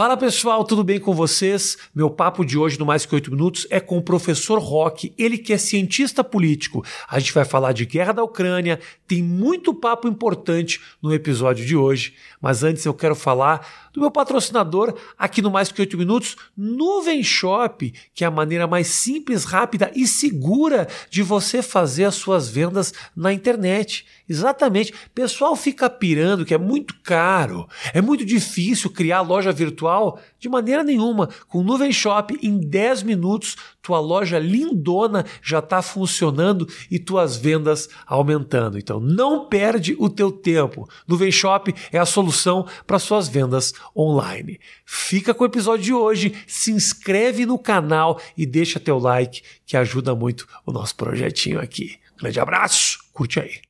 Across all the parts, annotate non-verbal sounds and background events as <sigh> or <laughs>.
Fala pessoal, tudo bem com vocês? Meu papo de hoje no Mais Que Oito Minutos é com o professor Rock, ele que é cientista político. A gente vai falar de guerra da Ucrânia, tem muito papo importante no episódio de hoje, mas antes eu quero falar do meu patrocinador aqui no Mais Que Oito Minutos, Nuvem Shop, que é a maneira mais simples, rápida e segura de você fazer as suas vendas na internet. Exatamente. Pessoal fica pirando que é muito caro, é muito difícil criar loja virtual. De maneira nenhuma. Com Nuvem Shop, em 10 minutos, tua loja lindona já está funcionando e tuas vendas aumentando. Então não perde o teu tempo. Nuvem Shop é a solução para suas vendas online. Fica com o episódio de hoje, se inscreve no canal e deixa teu like que ajuda muito o nosso projetinho aqui. Grande abraço, curte aí.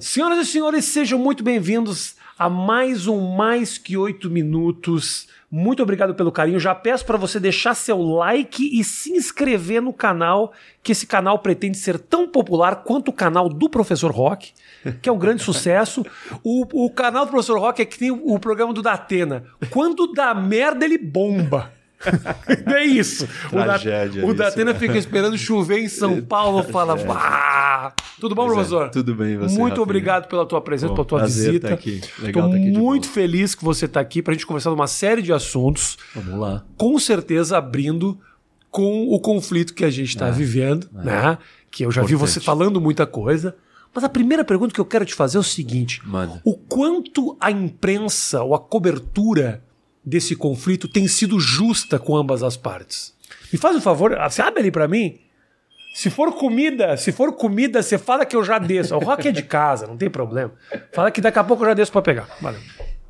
Senhoras e senhores, sejam muito bem-vindos a mais um Mais Que Oito Minutos. Muito obrigado pelo carinho. Já peço para você deixar seu like e se inscrever no canal, que esse canal pretende ser tão popular quanto o canal do Professor Rock, que é um grande <laughs> sucesso. O, o canal do Professor Rock é que tem o, o programa do Datena. Quando dá merda, ele bomba. <laughs> é isso. Tragédia, o, da, o Datena fica esperando chover em São <laughs> Paulo, fala! Tudo bom, Pois é, professor? tudo bem, você, Muito Rafinha? obrigado pela tua presença, Bom, pela tua visita. tá aqui. Legal tá aqui muito feliz que você está aqui para a gente conversar de uma série de assuntos, Vamos lá. com certeza abrindo com o conflito que a gente está vivendo, né? Que eu já vi É, Importante. você falando muita coisa. Mas a primeira pergunta que eu quero te fazer é o seguinte: Manda. o quanto a imprensa ou a cobertura desse conflito tem sido justa com ambas as partes? Me faz um favor, você abre ali pra mim. Se for comida, se for comida, você fala que eu já desço. O rock é de casa, não tem problema. Fala que daqui a pouco eu já desço pra pegar. Valeu.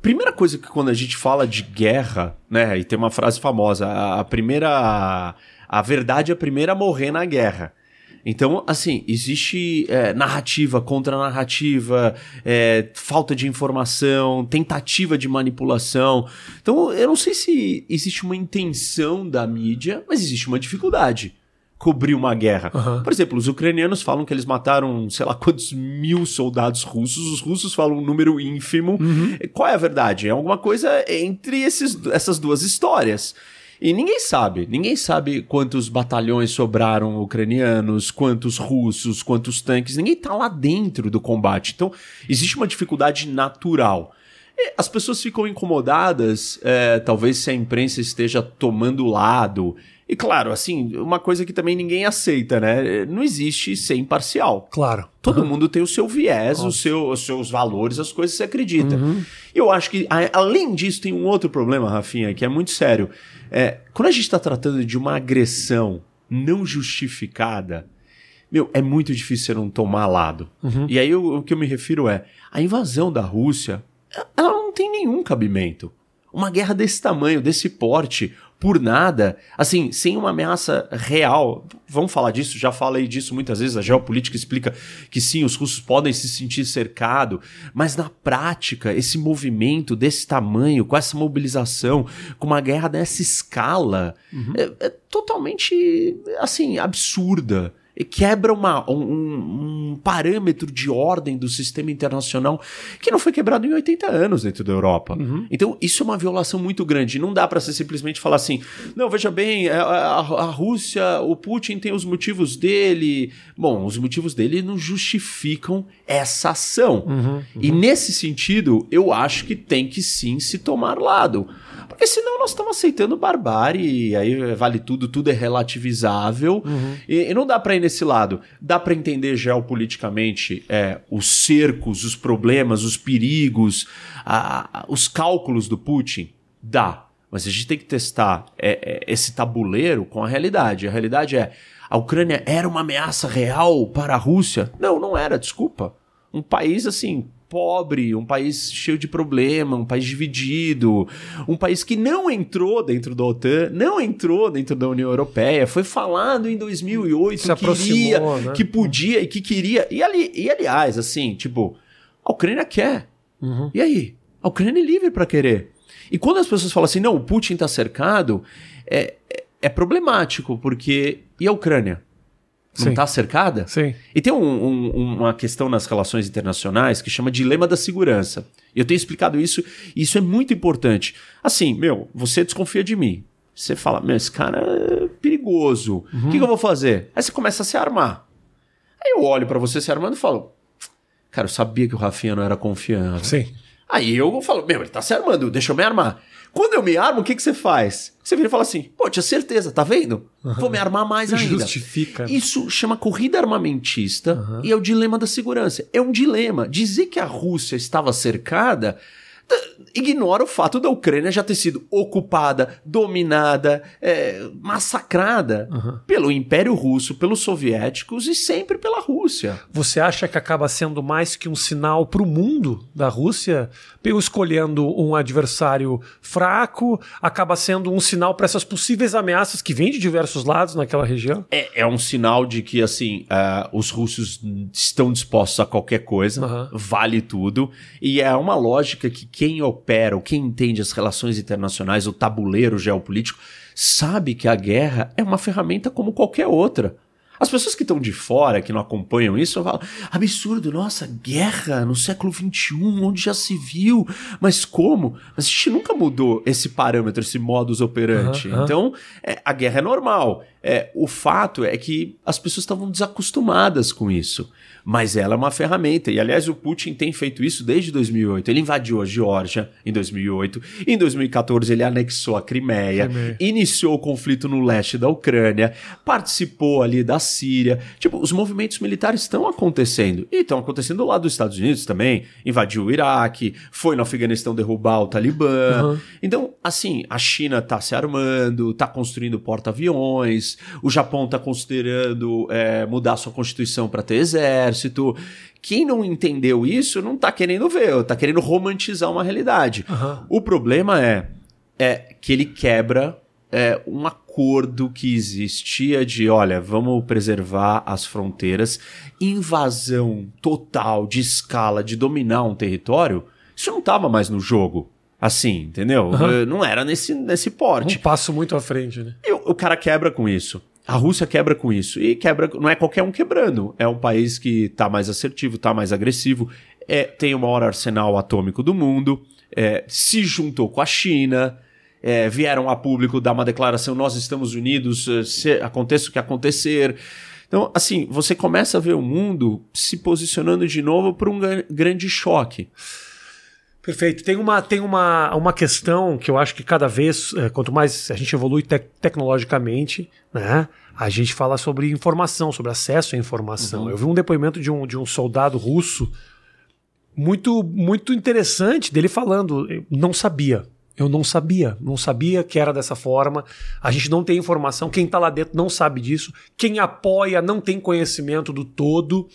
Primeira coisa que quando a gente fala de guerra, né, e tem uma frase famosa, a, a primeira a verdade é a primeira a morrer na guerra. Então, assim, existe é, narrativa contra narrativa, é, falta de informação, tentativa de manipulação. Então, eu não sei se existe uma intenção da mídia, mas existe uma dificuldade cobrir uma guerra. Aham. Por exemplo, os ucranianos falam que eles mataram, sei lá quantos mil soldados russos, os russos falam um número ínfimo. Qual é a verdade? É alguma coisa entre esses, essas duas histórias. E ninguém sabe, ninguém sabe quantos batalhões sobraram ucranianos, quantos russos, quantos tanques, ninguém tá lá dentro do combate. Então, existe uma dificuldade natural. As pessoas ficam incomodadas, é, talvez se a imprensa esteja tomando lado. E claro, assim, uma coisa que também ninguém aceita, né? Não existe ser imparcial. Claro. Todo mundo tem o seu viés, o seu, os seus valores, as coisas que você acredita. Eu acho que, além disso, tem um outro problema, Rafinha, que é muito sério. É, quando a gente está tratando de uma agressão não justificada, meu, é muito difícil você não tomar lado. E aí o, o que eu me refiro é, a invasão da Rússia, ela não tem nenhum cabimento. Uma guerra desse tamanho, desse porte, por nada, assim, sem uma ameaça real. Vamos falar disso, já falei disso muitas vezes. A geopolítica explica que sim, os russos podem se sentir cercados, mas na prática, esse movimento desse tamanho, com essa mobilização, com uma guerra dessa escala, é, é totalmente, assim, absurda. Quebra uma, um, um- parâmetro de ordem do sistema internacional que não foi quebrado em 80 anos dentro da Europa. Então, isso é uma violação muito grande. Não dá para você simplesmente falar assim: não, veja bem, a, a- a Rússia, o Putin tem os motivos dele. Bom, os motivos dele não justificam essa ação. E nesse sentido, eu acho que tem que sim se tomar lado. Porque senão nós estamos aceitando barbárie, e aí vale tudo, tudo é relativizável. E, e não dá para ir nesse lado. Dá para entender geopoliticamente é, os cercos, os problemas, os perigos, a- a- os cálculos do Putin? Dá. Mas a gente tem que testar é, é, esse tabuleiro com a realidade. A realidade é: a Ucrânia era uma ameaça real para a Rússia? Não, não era, desculpa. Um país assim. Pobre, um país cheio de problema, um país dividido, um país que não entrou dentro da OTAN, não entrou dentro da União Europeia, foi falado em 2008 Se que queria, né? que podia e que queria. E, ali, e aliás, assim, tipo, a Ucrânia quer. E aí? A Ucrânia é livre para querer. E quando as pessoas falam assim, não, o Putin está cercado, é, é, é problemático, porque. E a Ucrânia? Não está cercada? Sim. E tem um, um, uma questão nas relações internacionais que chama dilema da segurança. Eu tenho explicado isso, e isso é muito importante. Assim, meu, você desconfia de mim. Você fala, meu, esse cara é perigoso. O uhum. que, que, eu vou fazer? Aí você começa a se armar. Aí eu olho para você se armando e falo, cara, eu sabia que o Rafinha não era confiável. Sim. Aí eu falo, meu, ele tá se armando, deixa eu me armar. Quando eu me armo, o que, que você faz? Você vira e fala assim, pô, tinha certeza, tá vendo? Vou me armar mais ainda. Justifica. Isso chama corrida armamentista uhum. e é o dilema da segurança. É um dilema. Dizer que a Rússia estava cercada ignora o fato da Ucrânia já ter sido ocupada, dominada, é, massacrada uhum. pelo Império Russo, pelos soviéticos e sempre pela Rússia. Você acha que acaba sendo mais que um sinal para o mundo da Rússia? Eu escolhendo um adversário fraco, acaba sendo um sinal para essas possíveis ameaças que vêm de diversos lados naquela região? É, é um sinal de que assim uh, os russos estão dispostos a qualquer coisa, uhum. vale tudo, e é uma lógica que quem opera, ou quem entende as relações internacionais, o tabuleiro geopolítico, sabe que a guerra é uma ferramenta como qualquer outra. As pessoas que estão de fora, que não acompanham isso, falam: absurdo, nossa, guerra no século XXI, onde já se viu, mas como? Mas a gente nunca mudou esse parâmetro, esse modus operandi. Uhum, uhum. Então, é, a guerra é normal. É, o fato é que as pessoas estavam desacostumadas com isso mas ela é uma ferramenta. E aliás, o Putin tem feito isso desde 2008. Ele invadiu a Geórgia em 2008. Em 2014, ele anexou a Crimeia, Crimeia, iniciou o conflito no leste da Ucrânia, participou ali da Síria. Tipo, os movimentos militares estão acontecendo. E estão acontecendo lá dos Estados Unidos também. Invadiu o Iraque, foi no Afeganistão derrubar o Talibã. Uhum. Então, assim, a China está se armando, está construindo porta-aviões, o Japão está considerando é, mudar sua constituição para ter exército exército. Quem não entendeu isso não está querendo ver, está querendo romantizar uma realidade. Uhum. O problema é, é que ele quebra é, um acordo que existia de, olha, vamos preservar as fronteiras, invasão total de escala de dominar um território, isso não estava mais no jogo. Assim, entendeu? Uhum. Não era nesse, nesse porte. Um passo muito à frente, né? E o, o cara quebra com isso. A Rússia quebra com isso. E quebra, não é qualquer um quebrando. É um país que está mais assertivo, está mais agressivo, é, tem o maior arsenal atômico do mundo, é, se juntou com a China, é, vieram a público dar uma declaração: nós estamos unidos, é, se, aconteça o que acontecer. Então, assim, você começa a ver o mundo se posicionando de novo para um grande choque. Perfeito. Tem uma, tem uma, uma questão que eu acho que cada vez, é, quanto mais a gente evolui te tecnologicamente, né, a gente fala sobre informação, sobre acesso à informação. Uhum. Eu vi um depoimento de um, de um soldado russo muito, muito interessante dele falando, não sabia. Eu não sabia, não sabia que era dessa forma. A gente não tem informação, quem está lá dentro não sabe disso, quem apoia não tem conhecimento do todo.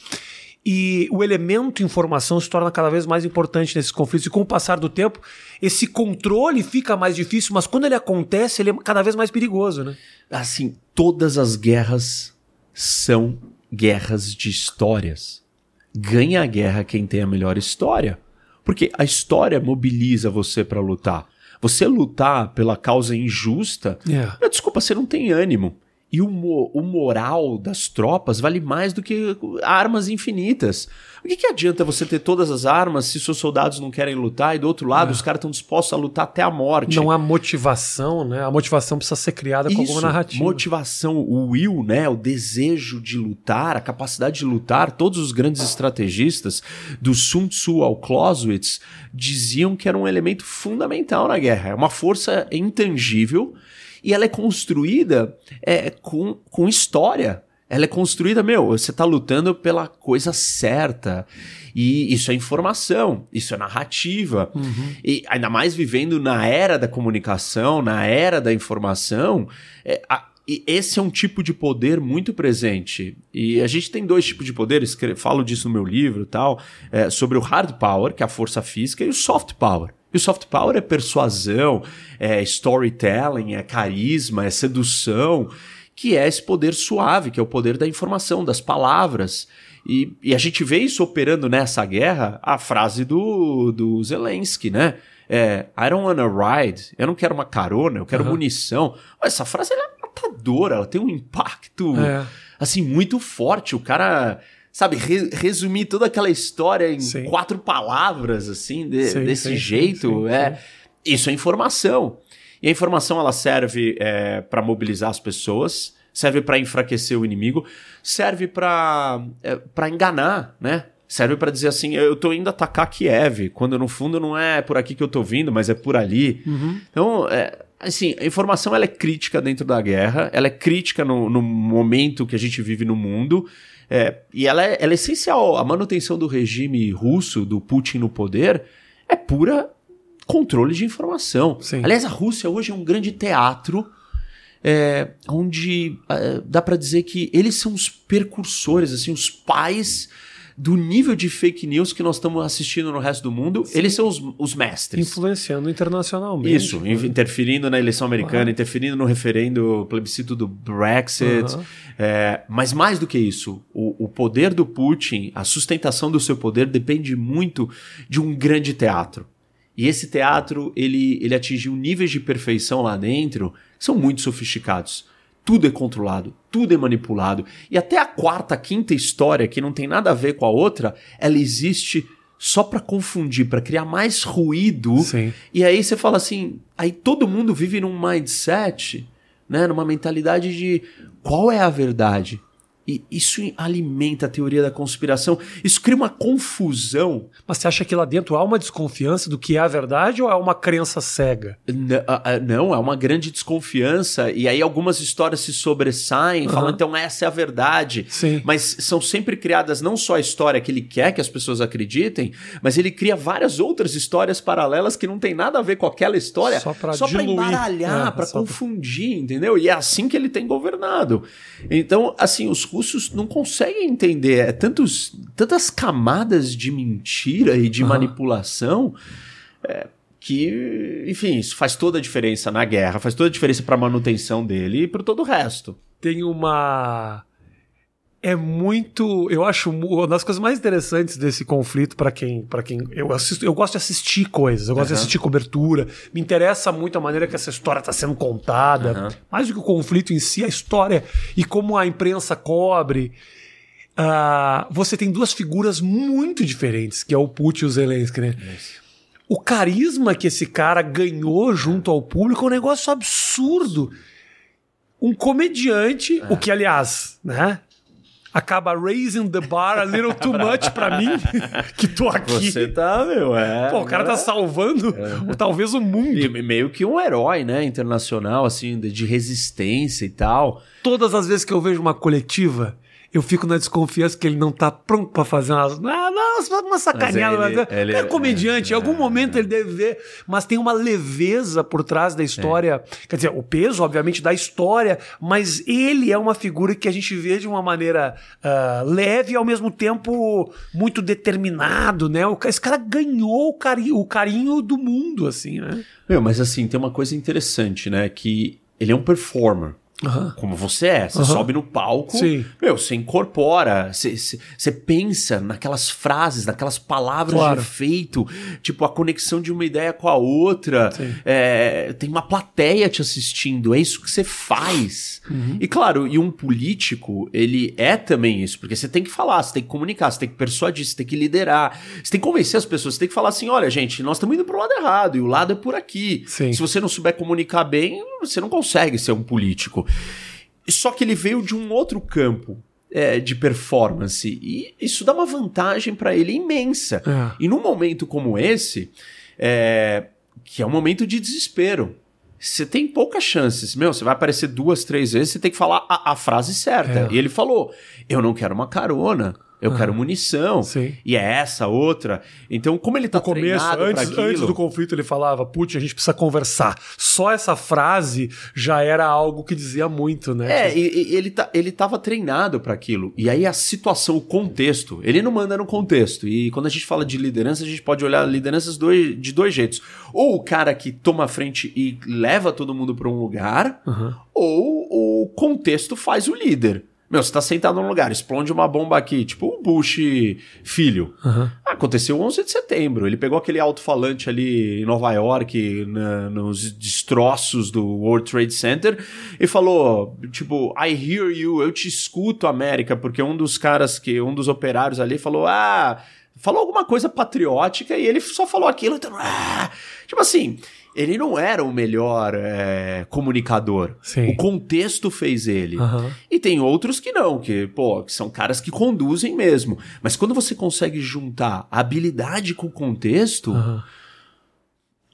E o elemento informação se torna cada vez mais importante nesses conflitos. E com o passar do tempo, esse controle fica mais difícil, mas quando ele acontece, ele é cada vez mais perigoso, né? Assim, todas as guerras são guerras de histórias. Ganha a guerra quem tem a melhor história. Porque a história mobiliza você para lutar. Você lutar pela causa injusta, yeah. desculpa, você não tem ânimo. E o, mo o moral das tropas vale mais do que armas infinitas. O que, que adianta você ter todas as armas se seus soldados não querem lutar e do outro lado é. os caras estão dispostos a lutar até a morte? Não há motivação, né? A motivação precisa ser criada Isso, com alguma narrativa. Motivação, o will, né? O desejo de lutar, a capacidade de lutar. Todos os grandes estrategistas, do Sun Tzu ao Clausewitz, diziam que era um elemento fundamental na guerra. É uma força intangível e ela é construída é, com, com história. Ela é construída, meu, você está lutando pela coisa certa. E isso é informação, isso é narrativa. Uhum. E ainda mais vivendo na era da comunicação, na era da informação, é, a, e esse é um tipo de poder muito presente. E a gente tem dois tipos de poderes, falo disso no meu livro tal, é, sobre o hard power, que é a força física, e o soft power. E o soft power é persuasão, é storytelling, é carisma, é sedução, que é esse poder suave, que é o poder da informação, das palavras. E, e a gente vê isso operando nessa guerra, a frase do, do Zelensky, né? É, I don't wanna ride, eu não quero uma carona, eu quero uhum. munição. Essa frase é matadora, ela tem um impacto. É assim, muito forte. O cara, sabe, re resumir toda aquela história em Sim. quatro palavras, assim, de- Sim, desse sim, jeito, é. Isso é informação. E a informação ela serve é, para mobilizar as pessoas, serve para enfraquecer o inimigo, serve para é, para enganar, né? Serve para dizer assim, eu tô indo atacar Kiev, quando no fundo não é por aqui que eu tô vindo, mas é por ali. Então, é, assim, a informação ela é crítica dentro da guerra, ela é crítica no, no momento que a gente vive no mundo, é, e ela é, ela é essencial. A manutenção do regime russo, do Putin no poder, é pura controle de informação. Sim. Aliás, a Rússia hoje é um grande teatro é, onde é, dá para dizer que eles são os percursores, assim, os pais do nível de fake news que nós estamos assistindo no resto do mundo. Eles são os, os mestres. Influenciando internacionalmente. Isso, in- interferindo na eleição americana, interferindo no referendo plebiscito do Brexit. Aham. É, mas mais do que isso, o, o poder do Putin, a sustentação do seu poder depende muito de um grande teatro. E esse teatro, ele, ele atingiu níveis de perfeição lá dentro que são muito sofisticados. Tudo é controlado, tudo é manipulado. E até a quarta, quinta história, que não tem nada a ver com a outra, ela existe só para confundir, para criar mais ruído. Sim. E aí você fala assim, aí todo mundo vive num mindset, né, numa mentalidade de qual é a verdade? E isso alimenta a teoria da conspiração. Isso cria uma confusão. Mas você acha que lá dentro há uma desconfiança do que é a verdade ou é uma crença cega? N- ah, ah, Não, é uma grande desconfiança. E aí algumas histórias se sobressaem, falam, Aham. então essa é a verdade. Sim. Mas são sempre criadas não só a história que ele quer que as pessoas acreditem, mas ele cria várias outras histórias paralelas que não tem nada a ver com aquela história. Só diluir. embaralhar, É, pra só pra- confundir, entendeu? E é assim que ele tem governado. Então, assim, os russos não conseguem entender. É tantos, tantas camadas de mentira e de Aham. manipulação. é, que, enfim, isso faz toda a diferença na guerra, faz toda a diferença pra manutenção dele e para todo o resto. Tem uma. É muito. Eu acho uma das coisas mais interessantes desse conflito para quem. para quem eu, assisto, eu gosto de assistir coisas, eu gosto de Aham. assistir cobertura. Me interessa muito a maneira que essa história está sendo contada. Aham. Mais do que o conflito em si, a história e como a imprensa cobre. Ah, você tem duas figuras muito diferentes, que é o Putin e o Zelensky, né? O carisma que esse cara ganhou junto ao público é um negócio absurdo. Um comediante, o que, aliás, né? Acaba raising the bar a little too much pra mim, <laughs> que tô aqui. Você tá, meu, é. Pô, o cara tá salvando o- talvez o mundo. E meio que um herói, né, internacional, assim, de de resistência e tal. Todas as vezes que eu vejo uma coletiva, eu fico na desconfiança que ele não tá pronto pra fazer umas, ah, não, uma sacaneada. Mas ele- Mas ele- é, é comediante, em algum momento ele deve ver, mas tem uma leveza por trás da história. Quer dizer, o peso, obviamente, da história, mas ele é uma figura que a gente vê de uma maneira ah, leve e ao mesmo tempo muito determinado, né? O esse cara ganhou o, cari o carinho do mundo, assim, né? Meu, mas assim, tem uma coisa interessante, né, que ele é um performer. Aham. Como você é, você Aham. sobe no palco, Sim. meu, você incorpora, você, você, pensa naquelas frases, naquelas palavras Claro. de efeito, tipo a conexão de uma ideia com a outra. É, tem uma plateia te assistindo, é isso que você faz. Uhum. E claro, e um político, ele é também isso, porque você tem que falar, você tem que comunicar, você tem que persuadir, você tem que liderar, você tem que convencer as pessoas, você tem que falar assim: olha, gente, nós estamos indo pro lado errado e o lado é por aqui. Sim. Se você não souber comunicar bem, você não consegue ser um político. Só que ele veio de um outro campo é, de performance e isso dá uma vantagem para ele imensa. É. E num momento como esse, é, que é um momento de desespero. Você tem poucas chances. Meu, você vai aparecer duas, três vezes, você tem que falar a, a frase certa. É. E ele falou: Eu não quero uma carona, eu quero munição. Sim. E é essa outra. Então, como ele tá No começo, antes, aquilo, antes do conflito, ele falava: Putin, a gente precisa conversar. Só essa frase já era algo que dizia muito, né? É, e, e ele, tá, ele tava treinado para aquilo. E aí a situação, o contexto, ele não manda no contexto. E quando a gente fala de liderança, a gente pode olhar lideranças dois, de dois jeitos. Ou o cara que toma a frente e leva todo mundo para um lugar, Aham. ou o contexto faz o líder. Meu, você tá sentado num lugar, explode uma bomba aqui, tipo o Bush filho. Uhum. Aconteceu 11 de setembro. Ele pegou aquele alto-falante ali em Nova York, na, nos destroços do World Trade Center, e falou, tipo, I hear you, eu te escuto, América, porque um dos caras que, um dos operários ali falou, ah, falou alguma coisa patriótica e ele só falou aquilo, então, ah, tipo assim ele não era o melhor é, comunicador. Sim. O contexto fez ele. Uhum. E tem outros que não, que, pô, que são caras que conduzem mesmo. Mas quando você consegue juntar habilidade com contexto. Uhum.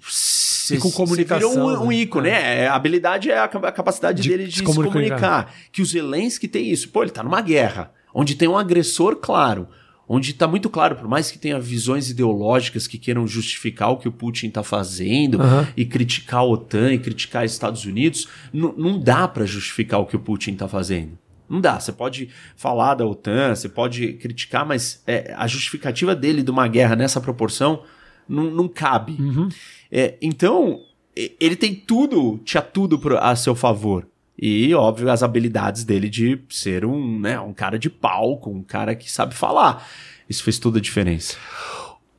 Cê, e com comunicação. Virou um, um ícone, né? né? A habilidade é a, a capacidade De- dele de se se comunicar. comunicar. Que o Zelensky tem isso. Pô, ele tá numa guerra, onde tem um agressor claro. Onde tá muito claro, por mais que tenha visões ideológicas que queiram justificar o que o Putin tá fazendo Aham. e criticar a OTAN e criticar os Estados Unidos, não dá pra justificar o que o Putin tá fazendo. Não dá. Você pode falar da OTAN, você pode criticar, mas é, a justificativa dele de uma guerra nessa proporção não, não cabe. Uhum. É, então, ele tem tudo, tinha tudo a seu favor. E, óbvio, as habilidades dele de ser um, né, um cara de palco, um cara que sabe falar. Isso fez toda a diferença.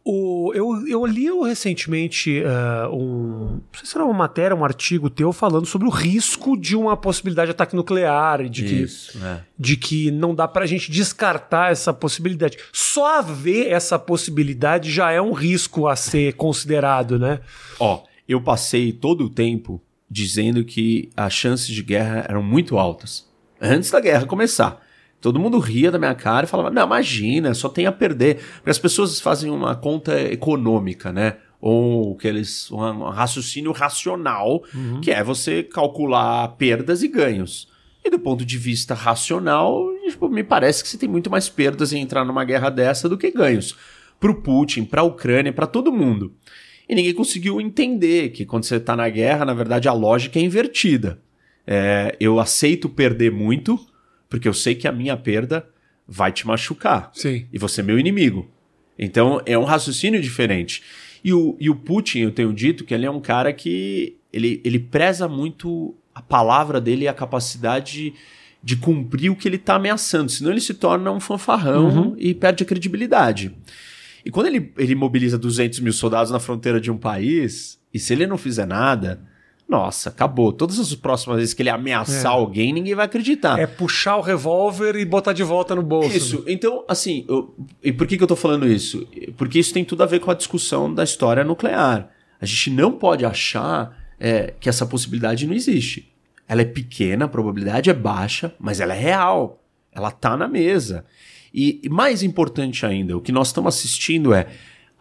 O, eu, eu li recentemente eh, um. Não sei se era uma matéria, um artigo teu falando sobre o risco de uma possibilidade de ataque nuclear e de que, Isso, é. de que não dá pra gente descartar essa possibilidade. Só haver essa possibilidade já é um risco a ser considerado, né? Ó, eu passei todo o tempo dizendo que as chances de guerra eram muito altas. Antes da guerra começar. Todo mundo ria da minha cara e falava: Não, imagina, só tem a perder. Porque as pessoas fazem uma conta econômica, né? Ou que eles, um raciocínio racional, que é você calcular perdas e ganhos. E do ponto de vista racional, tipo, me parece que você tem muito mais perdas em entrar numa guerra dessa do que ganhos. Pro Putin, pra Ucrânia, pra todo mundo. E ninguém conseguiu entender que quando você tá na guerra, na verdade, a lógica é invertida. É, eu aceito perder muito, porque eu sei que a minha perda vai te machucar. Sim. E você é meu inimigo. Então é um raciocínio diferente. E o, e o Putin, eu tenho dito que ele é um cara que ele, ele preza muito a palavra dele e a capacidade de cumprir o que ele está ameaçando. Senão ele se torna um fanfarrão e perde a credibilidade. E quando ele, ele mobiliza 200 mil soldados na fronteira de um país, e se ele não fizer nada, nossa, acabou. Todas as próximas vezes que ele ameaçar É. alguém, ninguém vai acreditar. É puxar o revólver e botar de volta no bolso. Isso. Então, assim, eu- e por que, que eu tô falando isso? Porque isso tem tudo a ver com a discussão da história nuclear. A gente não pode achar é, que essa possibilidade não existe. Ela é pequena, a probabilidade é baixa, mas ela é real. Ela tá na mesa. E, e mais importante ainda, o que nós estamos assistindo é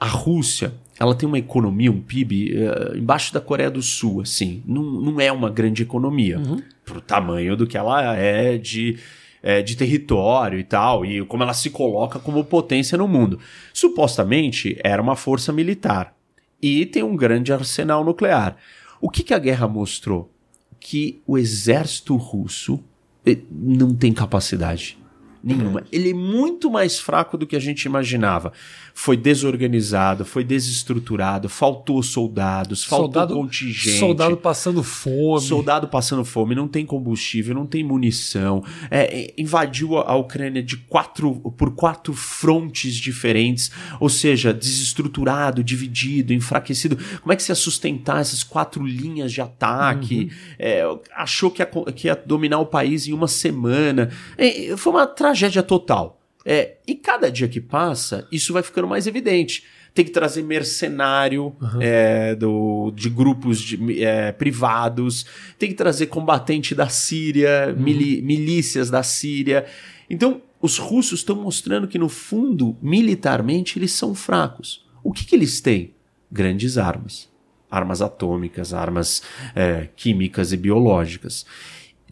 a Rússia. Ela tem uma economia, um PIB, eh, embaixo da Coreia do Sul, assim. Não, não é uma grande economia. Pro tamanho do que ela é de é, de território e tal, e como ela se coloca como potência no mundo. Supostamente era uma força militar e tem um grande arsenal nuclear. O que, que a guerra mostrou? Que o exército russo eh, não tem capacidade nenhuma. Ele é muito mais fraco do que a gente imaginava. Foi desorganizado, foi desestruturado, faltou soldados, faltou soldado, contingente. soldado passando fome. Soldado passando fome, não tem combustível, não tem munição. É, é, invadiu a, Ucrânia de quatro, por quatro frontes diferentes, ou seja, desestruturado, dividido, enfraquecido. Como é que você ia sustentar essas quatro linhas de ataque? É, achou que ia, que ia dominar o país em uma semana. É, foi uma tragédia total. É, e cada dia que passa, isso vai ficando mais evidente. Tem que trazer mercenário é, do, de grupos de, é, privados, tem que trazer combatente da Síria, mili- milícias da Síria. Então, os russos estão mostrando que, no fundo, militarmente, eles são fracos. O que, que eles têm? Grandes armas. Armas atômicas, armas é, químicas e biológicas.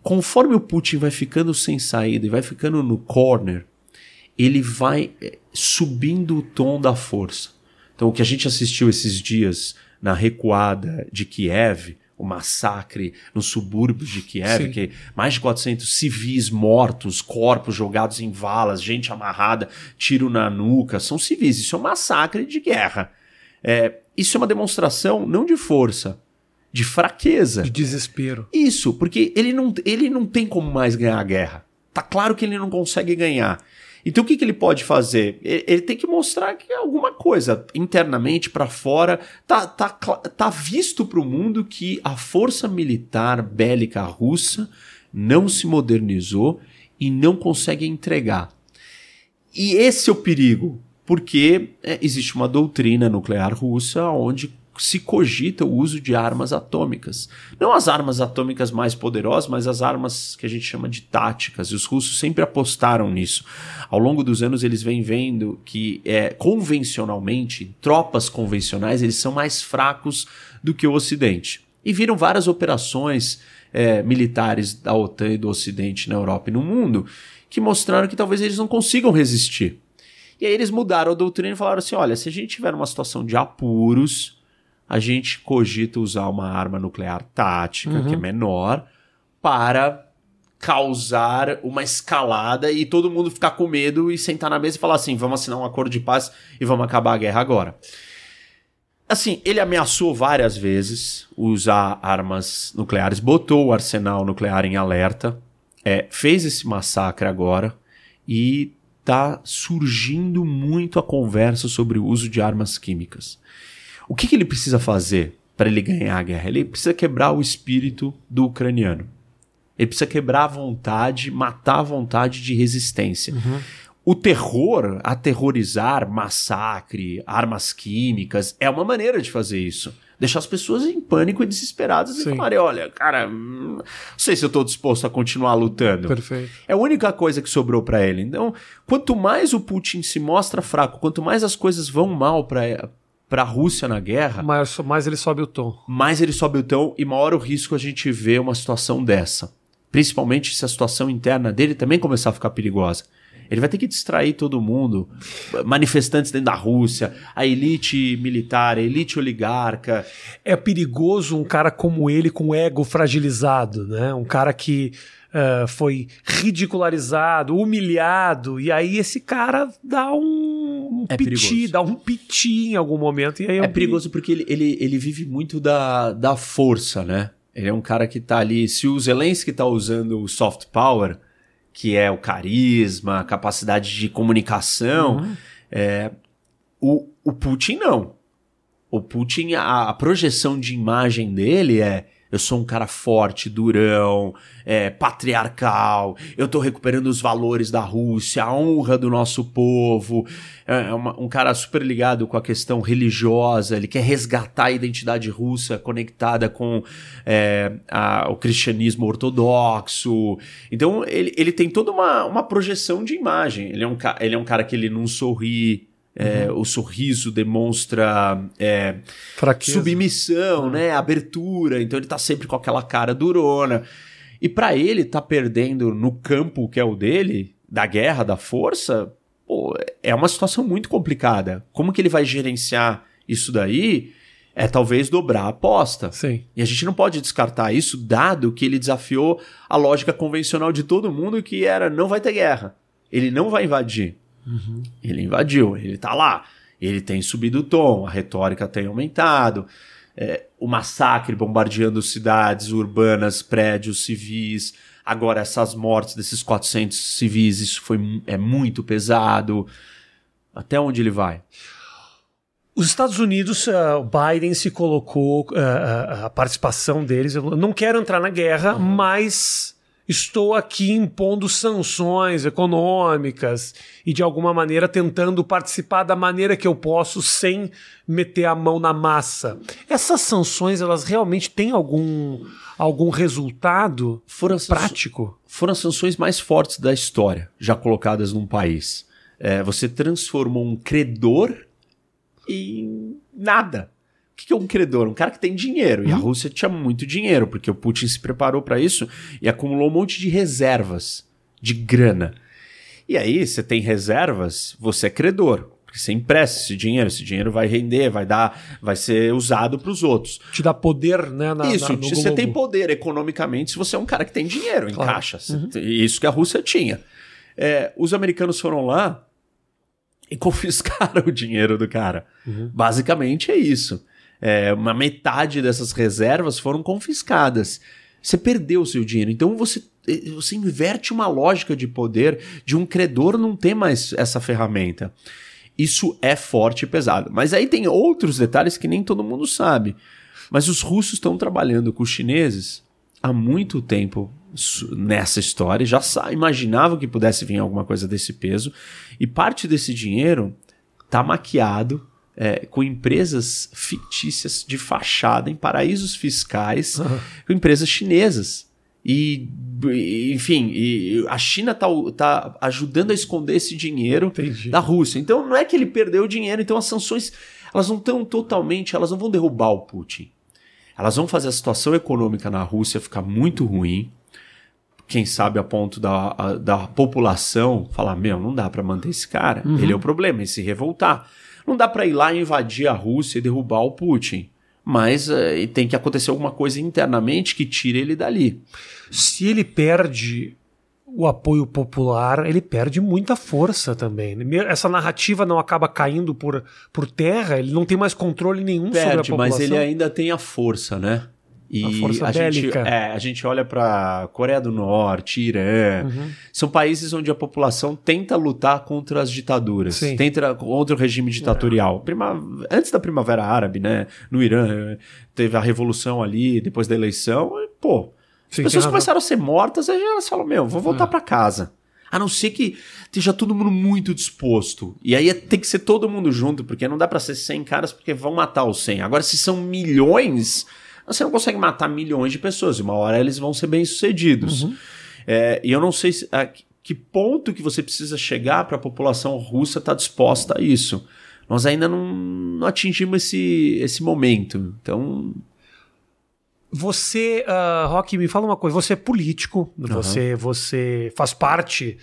Conforme o Putin vai ficando sem saída e vai ficando no corner, ele vai eh, subindo o tom da força. Então, o que a gente assistiu esses dias na recuada de Kiev, o massacre nos subúrbios de Kiev, Sim. que mais de 400 civis mortos, corpos jogados em valas, gente amarrada, tiro na nuca, são civis. Isso é um massacre de guerra. É, isso é uma demonstração não de força, de fraqueza. De desespero. Isso, porque ele não, ele não tem como mais ganhar a guerra. Tá claro que ele não consegue ganhar. Então o que, que ele pode fazer? Ele, ele tem que mostrar que alguma coisa internamente para fora tá, tá, tá visto para o mundo que a força militar bélica russa não se modernizou e não consegue entregar. E esse é o perigo, porque é, existe uma doutrina nuclear russa onde se cogita o uso de armas atômicas. Não as armas atômicas mais poderosas, mas as armas que a gente chama de táticas. E os russos sempre apostaram nisso. Ao longo dos anos, eles vêm vendo que, é, convencionalmente, tropas convencionais, eles são mais fracos do que o Ocidente. E viram várias operações é, militares da OTAN e do Ocidente na Europa e no mundo que mostraram que talvez eles não consigam resistir. E aí eles mudaram a doutrina e falaram assim: olha, se a gente tiver numa situação de apuros, a gente cogita usar uma arma nuclear tática, uhum. que é menor, para causar uma escalada e todo mundo ficar com medo e sentar na mesa e falar assim: vamos assinar um acordo de paz e vamos acabar a guerra agora. Assim, ele ameaçou várias vezes usar armas nucleares, botou o arsenal nuclear em alerta, é, fez esse massacre agora e tá surgindo muito a conversa sobre o uso de armas químicas. O que, que ele precisa fazer para ele ganhar a guerra? Ele precisa quebrar o espírito do ucraniano. Ele precisa quebrar a vontade, matar a vontade de resistência. Uhum. O terror, aterrorizar, massacre, armas químicas, é uma maneira de fazer isso. Deixar as pessoas em pânico e desesperadas Sim. e falarem: olha, cara, hum, não sei se eu estou disposto a continuar lutando. Perfeito. É a única coisa que sobrou para ele. Então, quanto mais o Putin se mostra fraco, quanto mais as coisas vão mal para para a Rússia na guerra, mais, mais ele sobe o tom. Mais ele sobe o tom e maior o risco a gente vê uma situação dessa. Principalmente se a situação interna dele também começar a ficar perigosa. Ele vai ter que distrair todo mundo, manifestantes dentro da Rússia, a elite militar, a elite oligarca. É perigoso um cara como ele com ego fragilizado, né? Um cara que uh, foi ridicularizado, humilhado, e aí esse cara dá um, é piti, perigoso. dá um piti em algum momento. E aí é, é perigoso porque ele, ele, ele vive muito da, da força, né? Ele é um cara que tá ali. Se o Zelensky tá usando o soft power, que é o carisma, a capacidade de comunicação, uhum. é, o, o Putin não. O Putin, a, a projeção de imagem dele é eu sou um cara forte, durão, é, patriarcal, eu tô recuperando os valores da Rússia, a honra do nosso povo. É, é uma, um cara super ligado com a questão religiosa, ele quer resgatar a identidade russa conectada com é, a, o cristianismo ortodoxo. Então ele, ele tem toda uma, uma projeção de imagem. Ele é, um, ele é um cara que ele não sorri é, uhum. O sorriso demonstra é, submissão, uhum. né? Abertura. Então ele tá sempre com aquela cara durona. E para ele tá perdendo no campo que é o dele, da guerra, da força, pô, é uma situação muito complicada. Como que ele vai gerenciar isso daí? É talvez dobrar a aposta. Sim. E a gente não pode descartar isso, dado que ele desafiou a lógica convencional de todo mundo, que era não vai ter guerra. Ele não vai invadir. Uhum. Ele invadiu, ele tá lá. Ele tem subido o tom, a retórica tem aumentado. É, o massacre bombardeando cidades urbanas, prédios civis. Agora, essas mortes desses 400 civis, isso foi, é muito pesado. Até onde ele vai? Os Estados Unidos, uh, Biden se colocou, uh, a participação deles, eu não quero entrar na guerra, uhum. mas estou aqui impondo sanções econômicas e de alguma maneira tentando participar da maneira que eu posso sem meter a mão na massa. Essas sanções elas realmente têm algum algum resultado foram prático? Foram as sanções mais fortes da história já colocadas num país. É, você transformou um credor em nada. O que é um credor? Um cara que tem dinheiro. E a uhum. Rússia tinha muito dinheiro, porque o Putin se preparou para isso e acumulou um monte de reservas de grana. E aí, você tem reservas, você é credor. Porque você empresta esse dinheiro, esse dinheiro vai render, vai dar, vai ser usado para os outros. Te dá poder, né? Na, isso, na, você tem poder economicamente se você é um cara que tem dinheiro em claro. caixa. Uhum. Isso que a Rússia tinha. É, os americanos foram lá e <laughs> confiscaram o dinheiro do cara. Uhum. Basicamente é isso é, uma metade dessas reservas foram confiscadas. Você perdeu o seu dinheiro. Então você você inverte uma lógica de poder de um credor não ter mais essa ferramenta. Isso é forte e pesado. Mas aí tem outros detalhes que nem todo mundo sabe. Mas os russos estão trabalhando com os chineses há muito tempo nessa história, já imaginavam que pudesse vir alguma coisa desse peso, e parte desse dinheiro está maquiado é, com empresas fictícias de fachada em paraísos fiscais, uhum. com empresas chinesas. E, enfim, e a China está tá ajudando a esconder esse dinheiro Entendi. da Rússia. Então não é que ele perdeu o dinheiro, então as sanções elas não estão totalmente, elas não vão derrubar o Putin. Elas vão fazer a situação econômica na Rússia ficar muito ruim. Quem sabe a ponto da, a, da população falar: meu, não dá para manter esse cara. Uhum. Ele é o problema, e se revoltar. Não dá para ir lá invadir a Rússia e derrubar o Putin. Mas uh, tem que acontecer alguma coisa internamente que tire ele dali. Se ele perde o apoio popular, ele perde muita força também. Essa narrativa não acaba caindo por, por terra, ele não tem mais controle nenhum perde, sobre a população. mas ele ainda tem a força, né? E a força a bélica. Gente, é, a gente olha para Coreia do Norte, Irã, uhum. são países onde a população tenta lutar contra as ditaduras, Sim. tenta contra o regime ditatorial. É. Prima, antes da Primavera Árabe, né, no Irã, teve a revolução ali, depois da eleição, e, pô, Sim, as pessoas começaram a ser mortas, aí elas falam, meu, vou voltar é. para casa. A não ser que esteja todo mundo muito disposto. E aí tem que ser todo mundo junto, porque não dá para ser 100 caras porque vão matar os 100. Agora, se são milhões, você não consegue matar milhões de pessoas. E uma hora eles vão ser bem-sucedidos. Uhum. É, e eu não sei se, a que ponto que você precisa chegar para a população russa estar tá disposta a isso. Nós ainda não, não atingimos esse, esse momento. Então, você, uh, Rock, me fala uma coisa. Você é político, uhum. você, você faz parte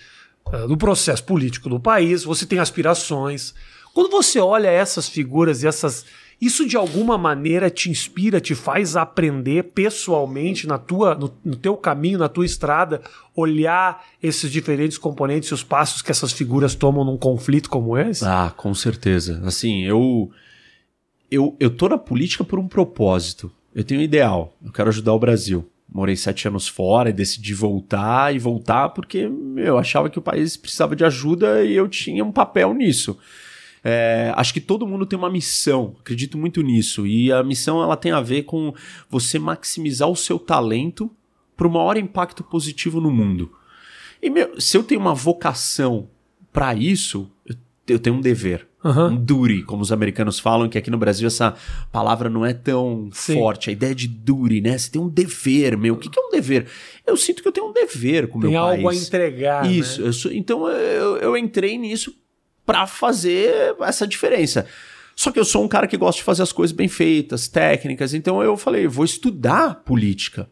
uh, do processo político do país, você tem aspirações. Quando você olha essas figuras e essas. Isso de alguma maneira te inspira, te faz aprender pessoalmente na tua, no, no teu caminho, na tua estrada, olhar esses diferentes componentes e os passos que essas figuras tomam num conflito como esse? Ah, com certeza. Assim, eu eu, eu tô na política por um propósito eu tenho um ideal, eu quero ajudar o Brasil. Morei sete anos fora e decidi voltar e voltar porque eu achava que o país precisava de ajuda e eu tinha um papel nisso. É, acho que todo mundo tem uma missão, acredito muito nisso. E a missão ela tem a ver com você maximizar o seu talento para o maior impacto positivo no mundo. E meu, se eu tenho uma vocação para isso, eu, tenho um dever. Uhum. Um duty, como os americanos falam, que aqui no Brasil essa palavra não é tão Sim. forte. A ideia de duty, né? Você tem um dever, meu. O que, que é um dever? Eu sinto que eu tenho um dever com o meu país. Tem algo a entregar. Isso. Né? Eu então eu, eu entrei nisso para fazer essa diferença. Só que eu sou um cara que gosta de fazer as coisas bem feitas, técnicas. Então eu falei, vou estudar política.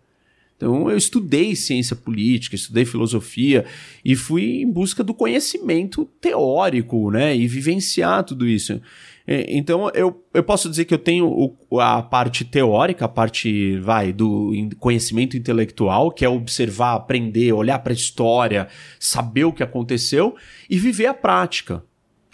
Então eu estudei ciência política, estudei filosofia e fui em busca do conhecimento teórico, né? E vivenciar tudo isso. Então eu, eu posso dizer que eu tenho a parte teórica, a parte vai do conhecimento intelectual, que é observar, aprender, olhar para a história, saber o que aconteceu e viver a prática.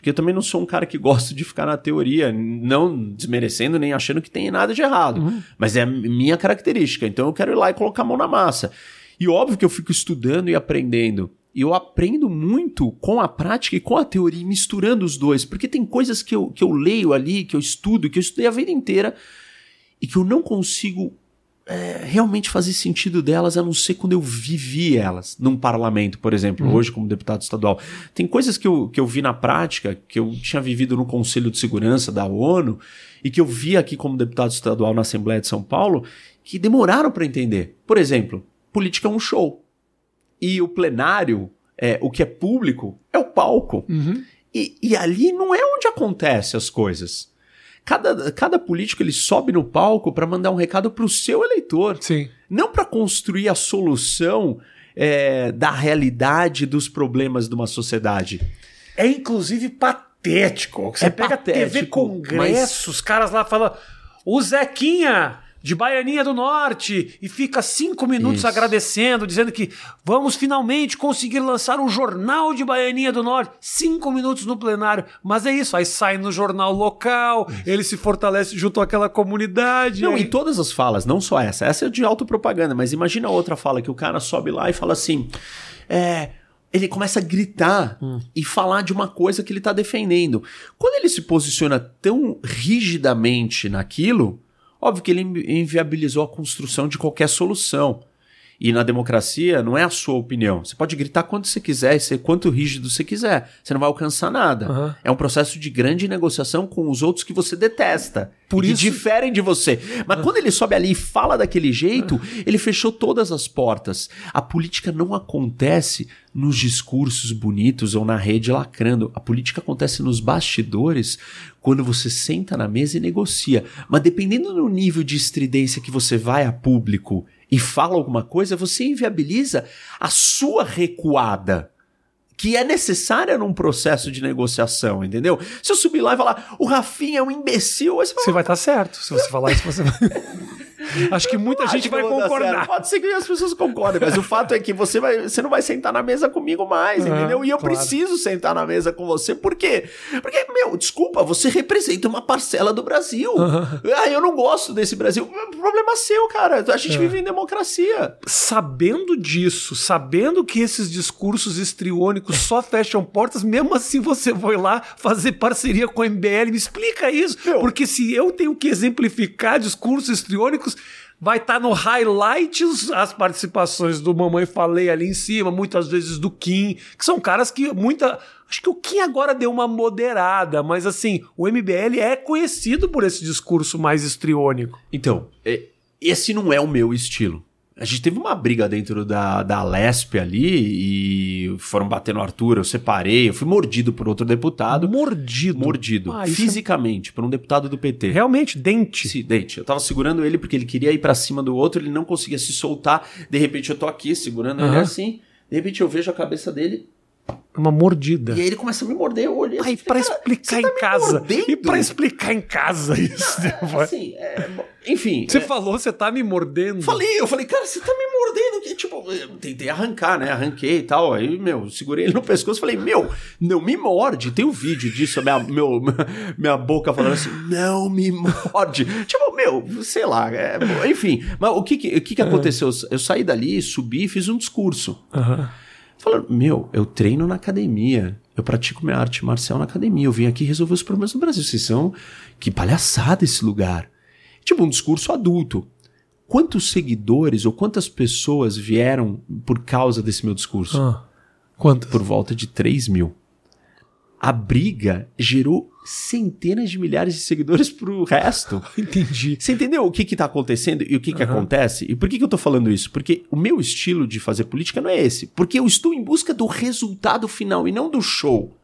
Porque eu também não sou um cara que gosta de ficar na teoria, não desmerecendo nem achando que tem nada de errado. Uhum. Mas é a minha característica. Então eu quero ir lá e colocar a mão na massa. E óbvio que eu fico estudando e aprendendo. E eu aprendo muito com a prática e com a teoria, misturando os dois. Porque tem coisas que eu, que eu leio ali, que eu estudo, que eu estudei a vida inteira e que eu não consigo é, realmente fazer sentido delas, a não ser quando eu vivi elas, num parlamento, por exemplo, uhum. hoje como deputado estadual. Tem coisas que eu, que eu vi na prática, que eu tinha vivido no Conselho de Segurança da ONU, e que eu vi aqui como deputado estadual na Assembleia de São Paulo, que demoraram para entender. Por exemplo, política é um show. E o plenário, é, o que é público, é o palco. Uhum. E, e ali não é onde acontecem as coisas. Cada, cada político ele sobe no palco para mandar um recado para o seu eleitor. Sim. Não para construir a solução é, da realidade dos problemas de uma sociedade. É inclusive patético. Você é pega patético, TV Congresso, mas... os caras lá falam: o Zequinha de Baianinha do Norte e fica cinco minutos Isso. agradecendo, dizendo que vamos finalmente conseguir lançar um jornal de Baianinha do Norte. Cinco minutos no plenário. Mas é isso, aí sai no jornal local, ele se fortalece junto àquela comunidade. Não, aí... e todas as falas, não só essa. Essa é de autopropaganda, mas imagina outra fala que o cara sobe lá e fala assim: é ele começa a gritar hum. e falar de uma coisa que ele está defendendo. Quando ele se posiciona tão rigidamente naquilo, óbvio que ele inviabilizou a construção de qualquer solução. E na democracia não é a sua opinião. Você pode gritar quanto você quiser e ser quanto rígido você quiser. Você não vai alcançar nada. Uhum. É um processo de grande negociação com os outros que você detesta. Por isso... Que diferem de você. Mas uhum. quando ele sobe ali e fala daquele jeito, uhum. ele fechou todas as portas. A política não acontece nos discursos bonitos ou na rede lacrando. A política acontece nos bastidores quando você senta na mesa e negocia. Mas dependendo do nível de estridência que você vai a público e fala alguma coisa, você inviabiliza a sua recuada que é necessária num processo de negociação, entendeu? Se eu subir lá e falar, o Rafinha é um imbecil, você, você vai estar tá certo. Se você falar isso, você vai. <laughs> <laughs> Acho que muita gente vai concordar. Pode ser que as pessoas concordem, mas o <laughs> fato é que você, vai, você não vai sentar na mesa comigo mais, uhum, entendeu? E eu claro. preciso sentar na mesa com você. Por quê? Porque, meu, desculpa, você representa uma parcela do Brasil. Uhum. Ah, eu não gosto desse Brasil. Problema seu, cara. A gente é. vive em democracia. Sabendo disso, sabendo que esses discursos estriônicos só fecham portas, mesmo assim você foi lá fazer parceria com a MBL. Me explica isso. Meu. Porque se eu tenho que exemplificar discursos estriônicos, Vai estar tá no highlights as participações do Mamãe Falei ali em cima, muitas vezes do Kim, que são caras que muita. Acho que o Kim agora deu uma moderada, mas assim, o MBL é conhecido por esse discurso mais estriônico. Então, é, esse não é o meu estilo. A gente teve uma briga dentro da, da Lesp ali e foram bater no Arthur, eu separei, eu fui mordido por outro deputado. Mordido? Mordido. Ah, fisicamente, é... por um deputado do PT. Realmente? Dente? Sim, dente. Eu tava segurando ele porque ele queria ir para cima do outro, ele não conseguia se soltar. De repente eu tô aqui segurando uhum. ele assim, de repete eu vejo a cabeça dele uma mordida. E aí ele começa a me morder, eu olhei assim. Aí, pra explicar tá em casa. E pra explicar em casa isso. É, assim, é, enfim. Você é, falou, você tá me mordendo. Falei, eu falei, cara, você tá me mordendo. Que, tipo, eu tentei arrancar, né? Arranquei e tal. Aí, meu, segurei ele no pescoço falei, meu, não me morde. Tem um vídeo disso, minha, meu, <laughs> minha boca falando assim, não me morde. tipo, meu, sei lá. É, enfim, mas o que, que, o que, que aconteceu? Eu saí dali, subi e fiz um discurso. Aham. Uhum. Falando, meu, eu treino na academia. Eu pratico minha arte marcial na academia. Eu vim aqui resolver os problemas do Brasil. Vocês são. Que palhaçada esse lugar. Tipo, um discurso adulto. Quantos seguidores ou quantas pessoas vieram por causa desse meu discurso? Ah, quantas? Por volta de 3 mil a briga gerou centenas de milhares de seguidores pro resto. <laughs> Entendi. Você entendeu o que que tá acontecendo e o que que uhum. acontece? E por que que eu tô falando isso? Porque o meu estilo de fazer política não é esse. Porque eu estou em busca do resultado final e não do show.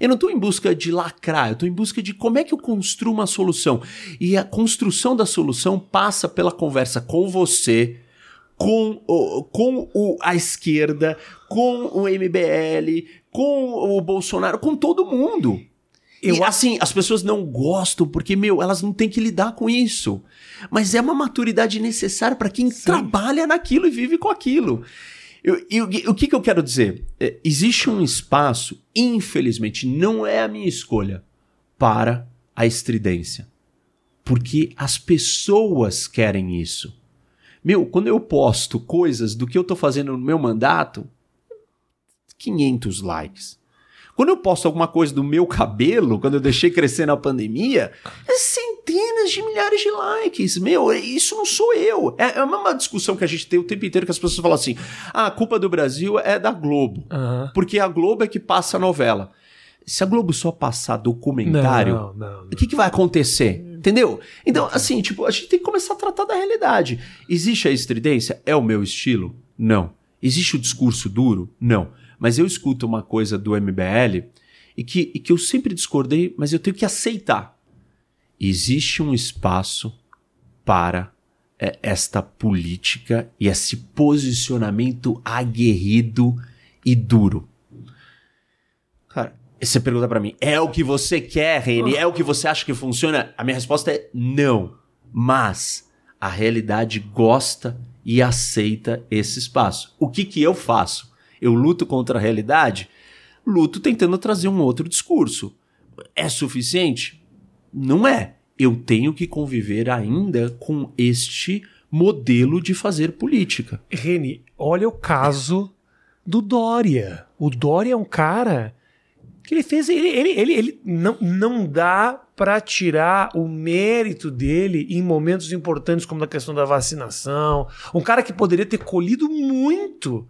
Eu não estou em busca de lacrar, eu estou em busca de como é que eu construo uma solução. E a construção da solução passa pela conversa com você, com, o, com o, a esquerda, com o MBL, com o Bolsonaro, com todo mundo. Eu, e, assim, as pessoas não gostam porque, meu, elas não têm que lidar com isso. Mas é uma maturidade necessária para quem Sim. trabalha naquilo e vive com aquilo. Eu, eu, o que, que eu quero dizer? É, existe um espaço, infelizmente, não é a minha escolha, para a estridência. Porque as pessoas querem isso. Meu, quando eu posto coisas do que eu tô fazendo no meu mandato, 500 likes. Quando eu posto alguma coisa do meu cabelo, quando eu deixei crescer na pandemia, é centenas de milhares de likes. Meu, isso não sou eu. É, é a mesma discussão que a gente tem o tempo inteiro que as pessoas falam assim: ah, a culpa do Brasil é da Globo. Uhum. Porque a Globo é que passa a novela. Se a Globo só passar documentário, o que, que vai acontecer? Entendeu? Então, assim, tipo, a gente tem que começar a tratar da realidade. Existe a estridência? É o meu estilo? Não. Existe o discurso duro? Não. Mas eu escuto uma coisa do MBL e que, e que eu sempre discordei, mas eu tenho que aceitar. Existe um espaço para é, esta política e esse posicionamento aguerrido e duro. Cara, você pergunta para mim, é o que você quer, Reni? É o que você acha que funciona? A minha resposta é não. Mas a realidade gosta e aceita esse espaço. O que, que eu faço? Eu luto contra a realidade? Luto tentando trazer um outro discurso. É suficiente? Não é. Eu tenho que conviver ainda com este modelo de fazer política. Reni, olha o caso do Dória. O Dória é um cara que ele fez. Ele, ele, ele, ele não, não dá para tirar o mérito dele em momentos importantes, como na questão da vacinação. Um cara que poderia ter colhido muito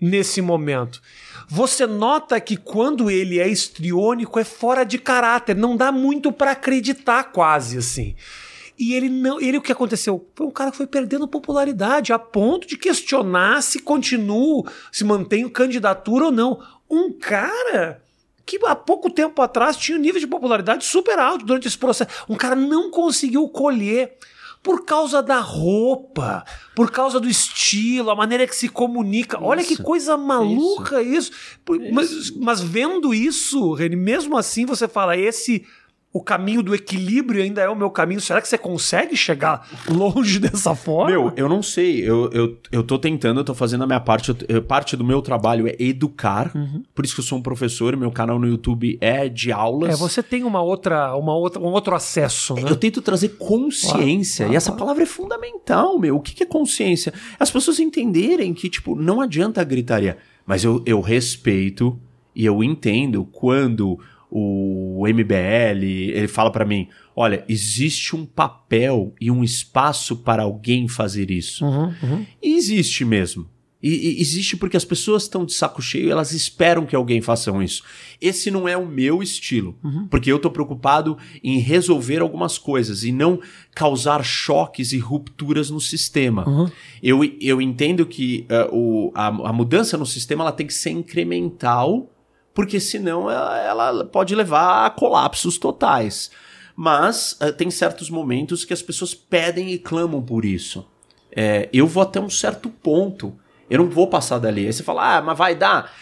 nesse momento. Você nota que quando ele é estriônico é fora de caráter, não dá muito para acreditar quase assim. E ele não, ele o que aconteceu? Foi um cara que foi perdendo popularidade a ponto de questionar se continua, se mantém candidatura ou não. Um cara que há pouco tempo atrás tinha um nível de popularidade super alto durante esse processo. Um cara não conseguiu colher por causa da roupa, por causa do estilo, a maneira que se comunica. Isso, Olha que coisa maluca isso. isso. Mas, mas, vendo isso, Reni, mesmo assim você fala, esse o caminho do equilíbrio ainda é o meu caminho. Será que você consegue chegar longe <laughs> dessa forma? Meu, eu não sei. Eu, eu, eu tô tentando, eu tô fazendo a minha parte. Eu, parte do meu trabalho é educar. Uhum. Por isso que eu sou um professor. Meu canal no YouTube é de aulas. É, você tem uma outra, uma outra, um outro acesso, né? Eu tento trazer consciência. Claro, claro, e essa palavra é fundamental, meu. O que, que é consciência? As pessoas entenderem que, tipo, não adianta a gritaria. Mas eu, eu respeito e eu entendo quando o MBL, ele fala para mim: olha, existe um papel e um espaço para alguém fazer isso. Uhum, uhum. E existe mesmo. E, e, existe porque as pessoas estão de saco cheio, elas esperam que alguém faça isso. Esse não é o meu estilo, uhum. porque eu estou preocupado em resolver algumas coisas e não causar choques e rupturas no sistema. Uhum. Eu, eu entendo que uh, o, a, a mudança no sistema ela tem que ser incremental porque senão ela, ela pode levar a colapsos totais. Mas uh, tem certos momentos que as pessoas pedem e clamam por isso. É, eu vou até um certo ponto. Eu não vou passar dali. Aí você fala, ah, mas vai dar.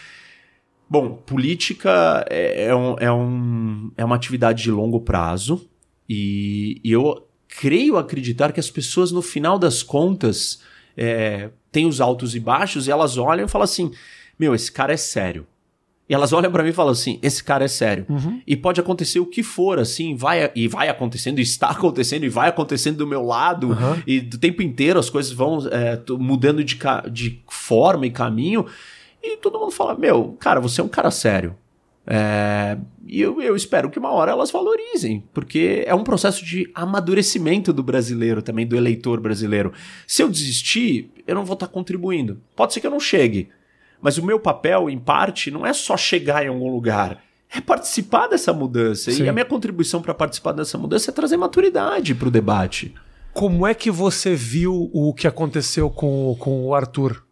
Bom, política é, é, um, é, um, é uma atividade de longo prazo. E, e eu creio acreditar que as pessoas, no final das contas, é, têm os altos e baixos e elas olham e falam assim: meu, esse cara é sério. E elas olham para mim e falam assim: esse cara é sério. Uhum. E pode acontecer o que for, assim, vai e vai acontecendo, e está <laughs> acontecendo, e vai acontecendo do meu lado, uhum. e do tempo inteiro as coisas vão é, mudando de, de forma e caminho. E todo mundo fala: meu, cara, você é um cara sério. É, e eu, eu espero que uma hora elas valorizem, porque é um processo de amadurecimento do brasileiro também, do eleitor brasileiro. Se eu desistir, eu não vou estar contribuindo. Pode ser que eu não chegue, mas o meu papel, em parte, não é só chegar em algum lugar. É participar dessa mudança. Sim. E a minha contribuição para participar dessa mudança é trazer maturidade para o debate. Como é que você viu o que aconteceu com, com o Arthur?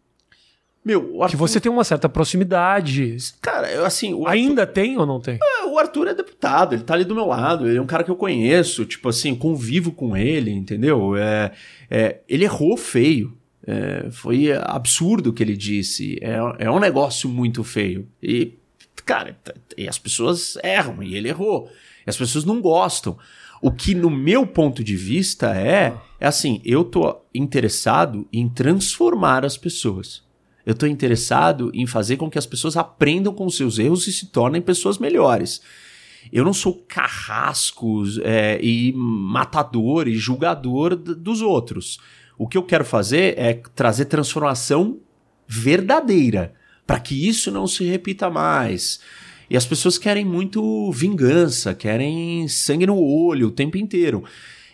Meu, o Arthur... Que você tem uma certa proximidade. Cara, assim. Arthur... Ainda tem ou não tem? É, o Arthur é deputado, ele tá ali do meu lado, ele é um cara que eu conheço, tipo assim, convivo com ele, entendeu? É, é, ele errou feio. É, foi absurdo o que ele disse. É, é um negócio muito feio. E, cara, e as pessoas erram, e ele errou. E as pessoas não gostam. O que, no meu ponto de vista, é, é assim: eu tô interessado em transformar as pessoas. Eu tô interessado em fazer com que as pessoas aprendam com seus erros e se tornem pessoas melhores. Eu não sou carrasco é, e matador e julgador dos outros. O que eu quero fazer é trazer transformação verdadeira, para que isso não se repita mais. E as pessoas querem muito vingança, querem sangue no olho o tempo inteiro.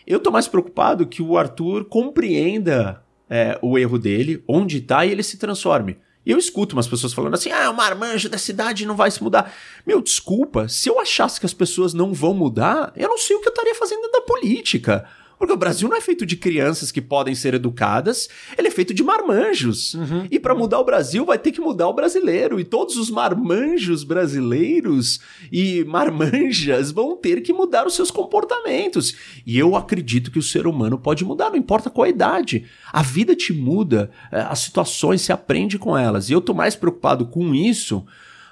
Eu tô mais preocupado que o Arthur compreenda é, o erro dele, onde tá, e ele se transforme. E eu escuto umas pessoas falando assim: ah, o marmanjo da cidade não vai se mudar. Meu, desculpa, se eu achasse que as pessoas não vão mudar, eu não sei o que eu estaria fazendo da política. Porque o Brasil não é feito de crianças que podem ser educadas, ele é feito de marmanjos. Uhum. E para mudar o Brasil vai ter que mudar o brasileiro. E todos os marmanjos brasileiros e marmanjas vão ter que mudar os seus comportamentos. E eu acredito que o ser humano pode mudar, não importa qual a idade. A vida te muda, é, as situações se aprende com elas. E eu tô mais preocupado com isso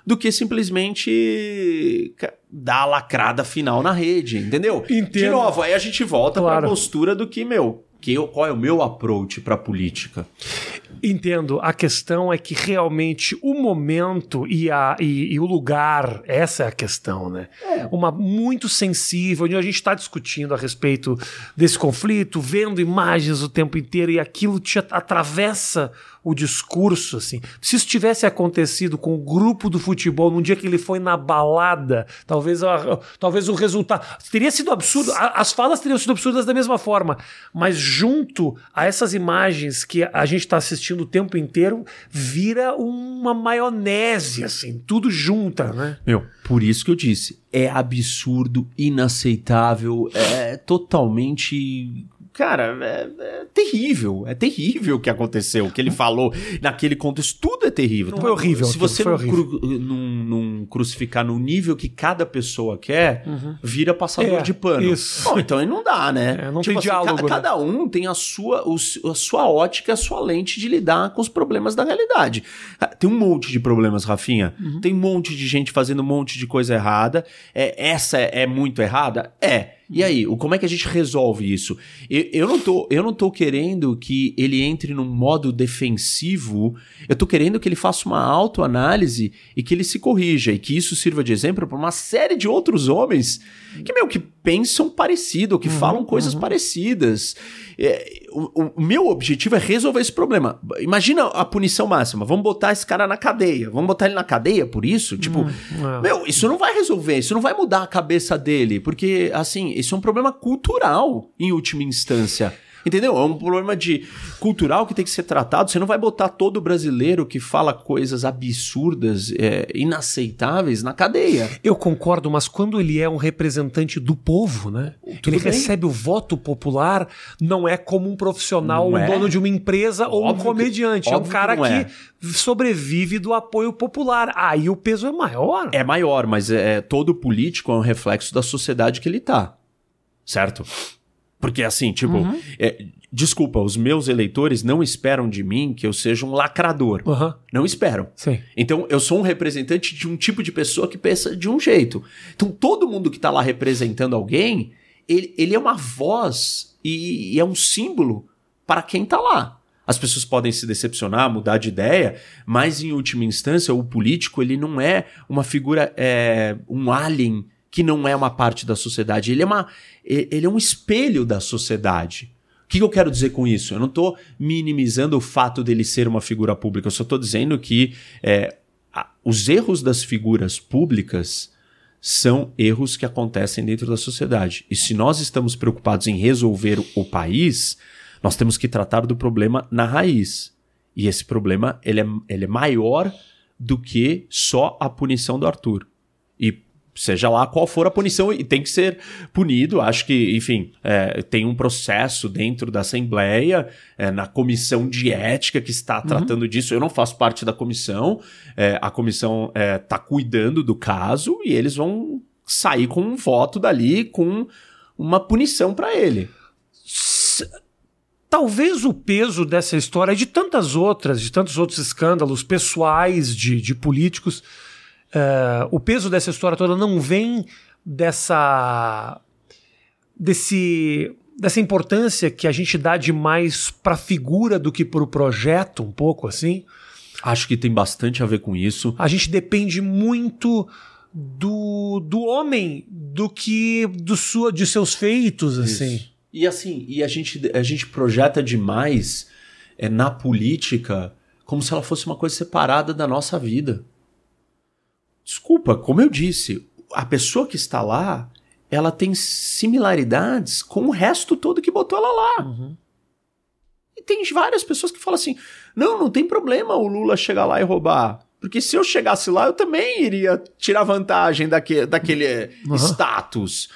do que simplesmente dar a lacrada final na rede, entendeu? Entendo. De novo, aí a gente volta claro. para a postura do que, meu, que eu, qual é o meu approach para a política? Entendo. A questão é que realmente o momento e, a, e, e o lugar, essa é a questão, né? É. Uma muito sensível, onde a gente está discutindo a respeito desse conflito, vendo imagens o tempo inteiro e aquilo te atravessa o discurso, assim. Se isso tivesse acontecido com o grupo do futebol num dia que ele foi na balada, talvez, a, talvez o resultado. Teria sido absurdo. A, as falas teriam sido absurdas da mesma forma. Mas junto a essas imagens que a gente está assistindo o tempo inteiro, vira uma maionese, assim. Tudo junta, né? Meu, por isso que eu disse. É absurdo, inaceitável, é totalmente Cara, é, é, terrível. É terrível o que aconteceu, o que ele falou naquele contexto. Tudo é terrível. Foi horrível. Se você não, cru, não, não, crucificar no nível que cada pessoa quer, uhum. vira passador é, de pano. Isso. Bom, então aí não dá, né? É, não tipo tem assim, diálogo. Ca, né? Cada um tem a sua, o, a sua ótica, a sua lente de lidar com os problemas da realidade. Ah, tem um monte de problemas, Rafinha. Uhum. Tem um monte de gente fazendo um monte de coisa errada. É, essa é muito errada? É. E aí, como é que a gente resolve isso? Eu, eu, não, tô, eu não tô querendo que ele entre num modo defensivo, eu tô querendo que ele faça uma autoanálise e que ele se corrija, e que isso sirva de exemplo para uma série de outros homens que, meu, que pensam parecido, que uhum, falam coisas uhum. parecidas. É, o, o, meu objetivo é resolver esse problema. Imagina a punição máxima. Vamos botar esse cara na cadeia. Vamos botar ele na cadeia por isso? Tipo, uhum, meu, isso não vai resolver, isso não vai mudar a cabeça dele, porque, assim, isso é um problema cultural, em última instância. Entendeu? É um problema de cultural que tem que ser tratado. Você não vai botar todo brasileiro que fala coisas absurdas, é, inaceitáveis na cadeia. Eu concordo, mas quando ele é um representante do povo, né? Tudo ele bem. recebe o voto popular, não é como um profissional, não um é. dono de uma empresa óbvio ou um comediante. Que, é um cara que, é. sobrevive do apoio popular. Aí o peso é maior. É maior, mas é, todo político é um reflexo da sociedade que ele tá. Certo? Porque assim, tipo, uhum. é, desculpa, os meus eleitores não esperam de mim que eu seja um lacrador. Uhum. Não esperam. Sim. Então, eu sou um representante de um tipo de pessoa que pensa de um jeito. Então, todo mundo que está lá representando alguém, ele, ele é uma voz e, e é um símbolo para quem está lá. As pessoas podem se decepcionar, mudar de ideia, mas em última instância, o político ele não é uma figura, é, um alien que não é uma parte da sociedade. Ele é, uma, ele é um espelho da sociedade. O que eu quero dizer com isso? Eu não estou minimizando o fato dele ser uma figura pública, eu só estou dizendo que é, os erros das figuras públicas são erros que acontecem dentro da sociedade. E se nós estamos preocupados em resolver o país, nós temos que tratar do problema na raiz. E esse problema ele é, ele é maior do que só a punição do Arthur. Seja lá qual for a punição, e tem que ser punido. Acho que, enfim, é, tem um processo dentro da Assembleia, é, na comissão de ética que está uhum. tratando disso. Eu não faço parte da comissão, é, a comissão está é, cuidando do caso e eles vão sair com um voto dali, com uma punição para ele. Talvez o peso dessa história, de tantas outras, de tantos outros escândalos pessoais de, de políticos, Uh, o peso dessa história toda não vem dessa. desse. dessa importância que a gente dá demais para a figura do que para o projeto, um pouco assim. Acho que tem bastante a ver com isso. A gente depende muito do, do homem do que do sua, de seus feitos, assim. Isso. E assim, e a gente, a gente projeta demais é, na política como se ela fosse uma coisa separada da nossa vida. Desculpa, como eu disse, a pessoa que está lá, ela tem similaridades com o resto todo que botou ela lá. Uhum. E tem várias pessoas que falam assim: não, não tem problema o Lula chegar lá e roubar. Porque se eu chegasse lá, eu também iria tirar vantagem daque, daquele uhum. status.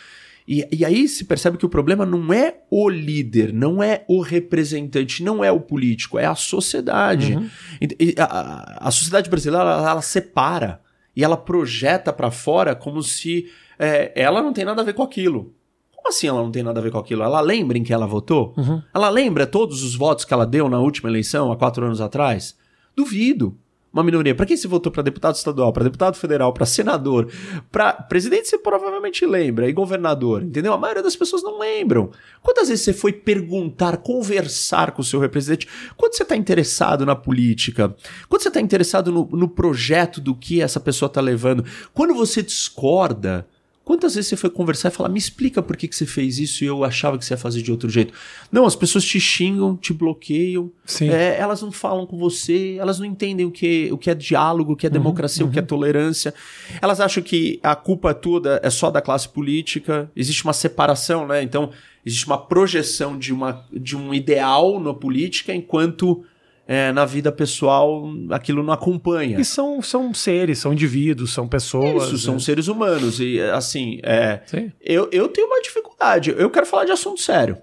E, e, aí se percebe que o problema não é o líder, não é o representante, não é o político, é a sociedade. Uhum. E, a, a, sociedade brasileira, ela, ela separa e ela projeta para fora como se é, ela não tem nada a ver com aquilo. Como assim ela não tem nada a ver com aquilo? Ela lembra em que ela votou? Uhum. Ela lembra todos os votos que ela deu na última eleição, há quatro anos atrás? Duvido. Uma minoria. Para quem você votou para deputado estadual, para deputado federal, para senador, para presidente você provavelmente lembra e governador, entendeu? A maioria das pessoas não lembram. Quantas vezes você foi perguntar, conversar com o seu representante? Quando você está interessado na política? Quando você está interessado no, no projeto do que essa pessoa está levando? Quando você discorda? Quantas vezes você foi conversar e falar, me explica por que, que você fez isso e eu achava que você ia fazer de outro jeito? Não, as pessoas te xingam, te bloqueiam, é, elas não falam com você, elas não entendem o que, o que é diálogo, o que é uhum, democracia, uhum. o que é uhum. tolerância. Elas acham que a culpa toda é só da classe política, existe uma separação, né? Então, existe uma projeção de, uma, de um ideal na política enquanto é, na vida pessoal aquilo não acompanha. E são, são seres, são indivíduos, são pessoas. Isso, né? são seres humanos. E assim, é, eu, eu tenho uma dificuldade. Eu quero falar de assunto sério.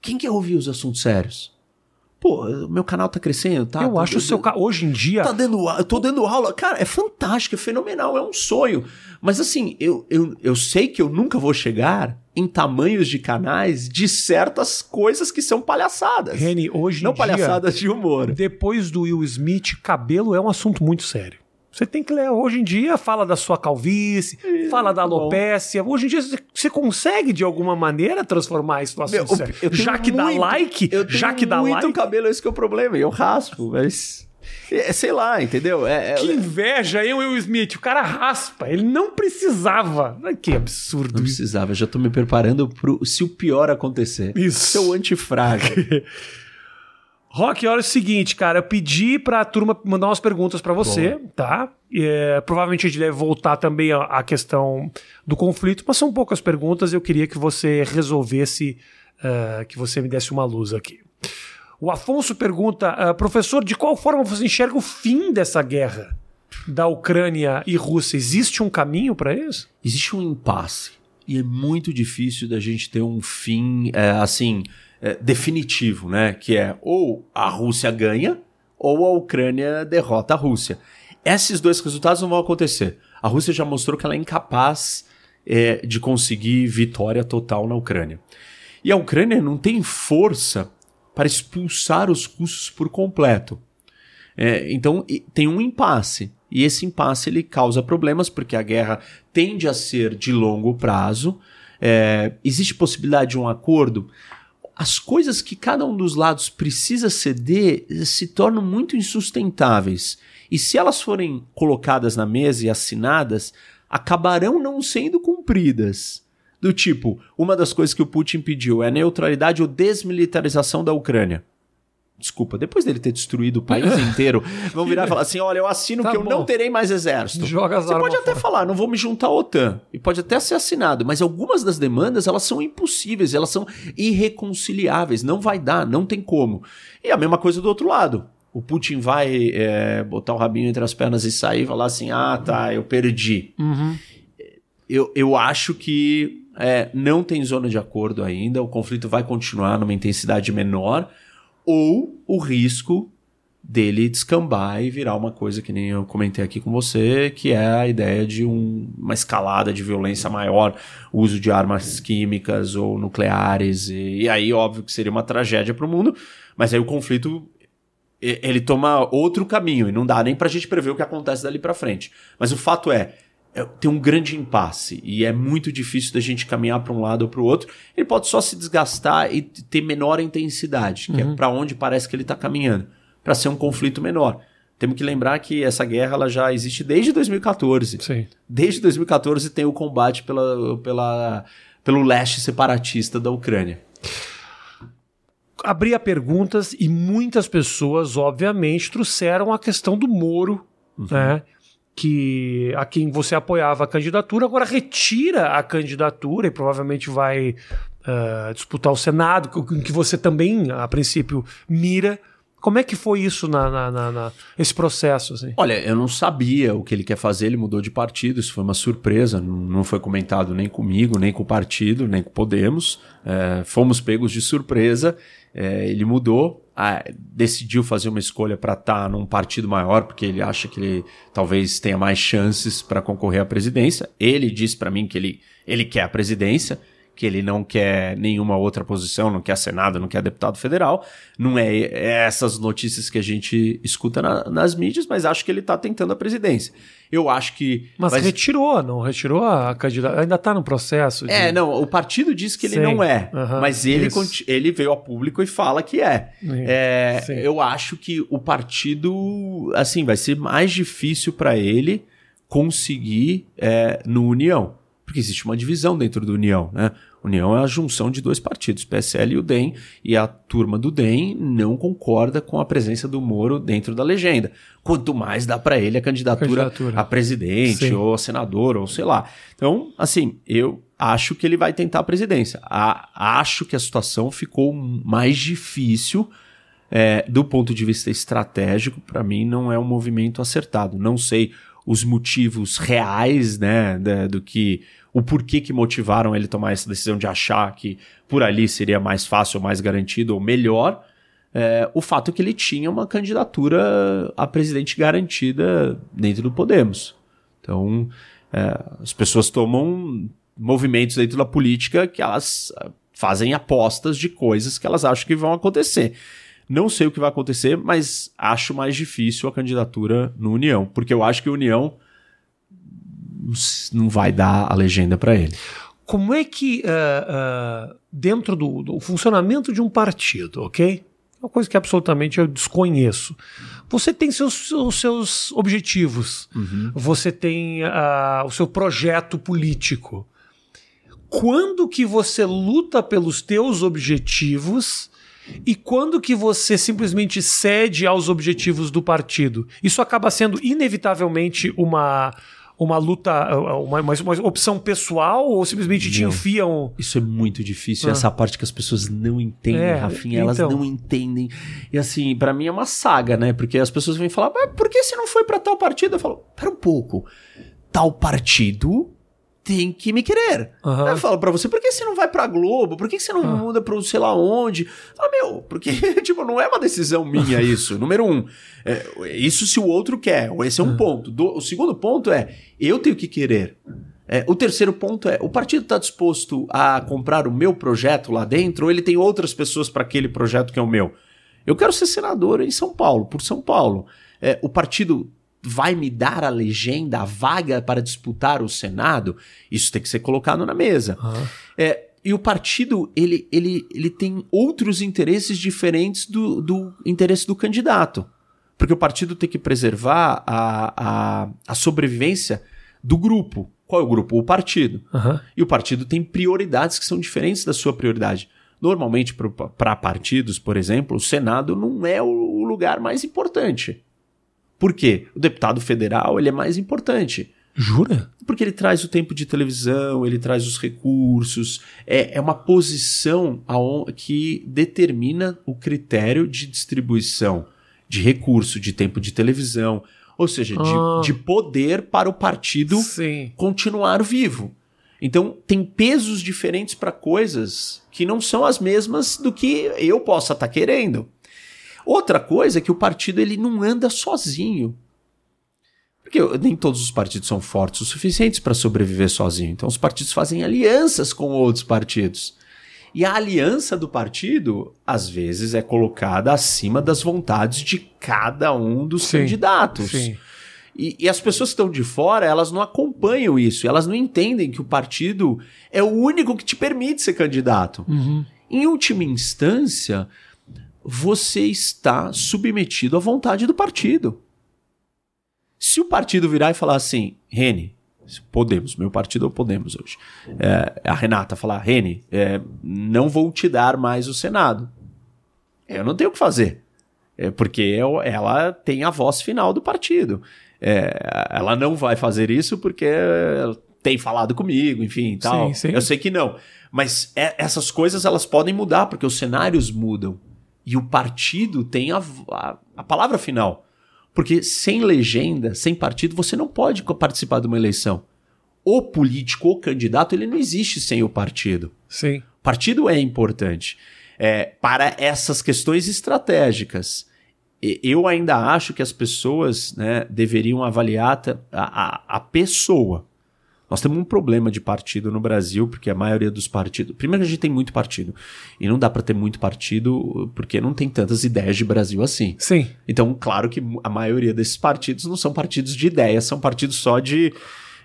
Quem quer ouvir os assuntos sérios? Pô, meu canal tá crescendo, tá? Eu tá acho o seu canal. Hoje em dia. Tá dando, eu tô dando aula. Cara, é fantástico, é fenomenal, é um sonho. Mas assim, eu, eu, eu sei que eu nunca vou chegar em tamanhos de canais de certas coisas que são palhaçadas. Reni, hoje Não em palhaçadas de humor. Depois do Will Smith, cabelo é um assunto muito sério. Você tem que ler. Hoje em dia, fala da sua calvície, é, fala da alopécia. Bom. Hoje em dia, você consegue, de alguma maneira, transformar isso no assunto sério. Já que muito, dá like, já que dá like. muito cabelo, esse que é o problema. Eu raspo, mas... É, sei lá, entendeu? É, é, que inveja, hein, Will Smith? O cara raspa, ele não precisava. Que absurdo. Não precisava, já tô me preparando pro se o pior acontecer. Isso. Seu antifraga. <laughs> Rock, olha o seguinte, cara, eu pedi pra turma mandar umas perguntas para você, Bom. tá? É, provavelmente a gente deve voltar também à questão do conflito, mas são poucas perguntas eu queria que você resolvesse, uh, que você me desse uma luz aqui. O Afonso pergunta, uh, professor, de qual forma você enxerga o fim dessa guerra da Ucrânia e Rússia? Existe um caminho para isso? Existe um impasse. E é muito difícil da gente ter um fim, é, assim, é, definitivo, né? Que é ou a Rússia ganha ou a Ucrânia derrota a Rússia. Esses dois resultados não vão acontecer. A Rússia já mostrou que ela é incapaz é, de conseguir vitória total na Ucrânia. E a Ucrânia não tem força para expulsar os russos por completo. É, então tem um impasse. E esse impasse ele causa problemas porque a guerra tende a ser de longo prazo. É, existe possibilidade de um acordo? as coisas que cada um dos lados precisa ceder se tornam muito insustentáveis. E se elas forem colocadas na mesa e assinadas, acabarão não sendo cumpridas. Do tipo, uma das coisas que o Putin pediu é a neutralidade ou desmilitarização da Ucrânia. Desculpa, depois dele ter destruído o país <laughs> inteiro, vão virar e falar assim: olha, eu assino tá que eu não terei mais exército. Joga Você pode até fora. falar, não vou me juntar à OTAN. E pode até ser assinado, mas algumas das demandas elas são impossíveis, elas são irreconciliáveis. Não vai dar, não tem como. E a mesma coisa do outro lado. O Putin vai é, botar o rabinho entre as pernas e sair e falar assim: ah, tá, eu perdi. Uhum. Eu, eu acho que é, não tem zona de acordo ainda, o conflito vai continuar numa intensidade menor ou o risco dele descambar e virar uma coisa que nem eu comentei aqui com você, que é a ideia de um, uma escalada de violência maior, uso de armas químicas ou nucleares, e, e aí óbvio que seria uma tragédia para o mundo, mas aí o conflito ele toma outro caminho e não dá nem para a gente prever o que acontece dali para frente. Mas o fato é, é, tem um grande impasse e é muito difícil da gente caminhar para um lado ou para o outro. Ele pode só se desgastar e ter menor intensidade, que é uhum. é para onde parece que ele está caminhando, para ser um conflito menor. Temos que lembrar que essa guerra ela já existe desde 2014. Sim. Desde 2014 tem o combate pela, pela, pelo leste separatista da Ucrânia. Abria perguntas e muitas pessoas, obviamente, trouxeram a questão do Moro, uhum. né? Que a quem você apoiava a candidatura agora retira a candidatura e provavelmente vai uh, disputar o Senado, que, que você também, a princípio, mira. Como é que foi isso na, na, na, na, esse processo? Assim? Olha, eu não sabia o que ele quer fazer, ele mudou de partido, isso foi uma surpresa, não foi comentado nem comigo, nem com o partido, nem com o Podemos. É, fomos pegos de surpresa, é, ele mudou, ah, decidiu fazer uma escolha para estar tá num partido maior, porque ele acha que ele talvez tenha mais chances para concorrer à presidência. Ele disse para mim que ele, ele quer a presidência, que ele não quer nenhuma outra posição, não quer Senado, não quer deputado federal. Não é, é essas notícias que a gente escuta na, nas mídias, mas acho que ele está tentando a presidência. Eu acho que. Mas, mas... retirou, não retirou a candidatura. Ainda está no processo. De... É, não. O partido diz que ele Sim. não é. Uhum, mas ele, ele veio a público e fala que é. é eu acho que o partido, assim, vai ser mais difícil para ele conseguir é, no União porque existe uma divisão dentro do União, né? União é a junção de dois partidos, PSL e o DEM, e a turma do DEM não concorda com a presença do Moro dentro da legenda. Quanto mais dá para ele a candidatura, candidatura, a presidente, Sim. ou a senador, ou sei lá. Então, assim, eu acho que ele vai tentar a presidência. A, acho que a situação ficou mais difícil é, do ponto de vista estratégico. Para mim, não é um movimento acertado. Não sei os motivos reais, né, do que o porquê que motivaram ele tomar essa decisão de achar que por ali seria mais fácil, mais garantido ou melhor. É, o fato é que ele tinha uma candidatura a presidente garantida dentro do Podemos. Então, é, as pessoas tomam movimentos dentro da política que elas fazem apostas de coisas que elas acham que vão acontecer. Não sei o que vai acontecer, mas acho mais difícil a candidatura no União, porque eu acho que a União não vai dar a legenda para ele. Como é que, uh, uh, dentro do, do, funcionamento de um partido, ok? Uma coisa que absolutamente eu desconheço. Você tem seus, os seus objetivos, uhum. você tem uh, o seu projeto político. Quando que você luta pelos teus objetivos e quando que você simplesmente cede aos objetivos do partido? Isso acaba sendo inevitavelmente uma uma luta, uma, uma, uma, opção pessoal ou simplesmente te enfiam. Isso é muito difícil. Ah. Essa parte que as pessoas não entendem, é, Rafinha, elas então. não entendem. E assim, para mim é uma saga, né? Porque as pessoas vêm falar, mas por que você não foi para tal partido? Eu falo, pera um pouco. Tal partido tem que me querer. Uhum. Eu falo pra você, por que você não vai pra Globo? Por que você não uhum. muda pro sei lá onde? Ah, meu, porque, <laughs> tipo, não é uma decisão minha <laughs> isso. Número um, é, isso se o outro quer. Esse é um uhum. ponto. Do, o segundo ponto é, eu tenho que querer. É, o terceiro ponto é, o partido está disposto a comprar o meu projeto lá dentro ou ele tem outras pessoas para aquele projeto que é o meu? Eu quero ser senador em São Paulo, por São Paulo. É, o partido vai me dar a legenda, a vaga para disputar o Senado, isso tem que ser colocado na mesa. Uhum. É, e o partido ele, ele, ele tem outros interesses diferentes do, do interesse do candidato. Porque o partido tem que preservar a, a, a sobrevivência do grupo. Qual é o grupo? O partido. Uhum. E o partido tem prioridades que são diferentes da sua prioridade. Normalmente, para partidos, por exemplo, o Senado não é o lugar mais importante. Por quê? O deputado federal ele é mais importante. Jura? Porque ele traz o tempo de televisão, ele traz os recursos. É, é uma posição que determina o critério de distribuição de recurso, de tempo de televisão. Ou seja, ah. de, de, poder para o partido Sim. continuar vivo. Então, tem pesos diferentes para coisas que não são as mesmas do que eu possa estar tá querendo. Outra coisa é que o partido ele não anda sozinho. Porque nem todos os partidos são fortes o suficiente para sobreviver sozinho. Então os partidos fazem alianças com outros partidos. E a aliança do partido, às vezes, é colocada acima das vontades de cada um dos sim, candidatos. Sim. E, e, as pessoas que estão de fora, elas não acompanham isso, elas não entendem que o partido é o único que te permite ser candidato. Uhum. Em última instância, você está submetido à vontade do partido. Se o partido virar e falar assim, Rene, Podemos, meu partido é o Podemos hoje. É, a Renata falar, Rene, é, não vou te dar mais o Senado. Eu não tenho o que fazer. É porque eu, ela tem a voz final do partido. É, ela não vai fazer isso porque tem falado comigo, enfim, tal. Sim, sim. Eu sei que não. Mas é, essas coisas elas podem mudar porque os cenários mudam. E o partido tem a, a, a palavra final. Porque sem legenda, sem partido, você não pode participar de uma eleição. O político, o candidato, ele não existe sem o partido. Sim. Partido é importante é, para essas questões estratégicas. Eu ainda acho que as pessoas né, deveriam avaliar a, a, a pessoa. Nós temos um problema de partido no Brasil, porque a maioria dos partidos. Primeiro, a gente tem muito partido. E não dá para ter muito partido porque não tem tantas ideias de Brasil assim. Sim. Então, claro que a maioria desses partidos não são partidos de ideias, são partidos só de.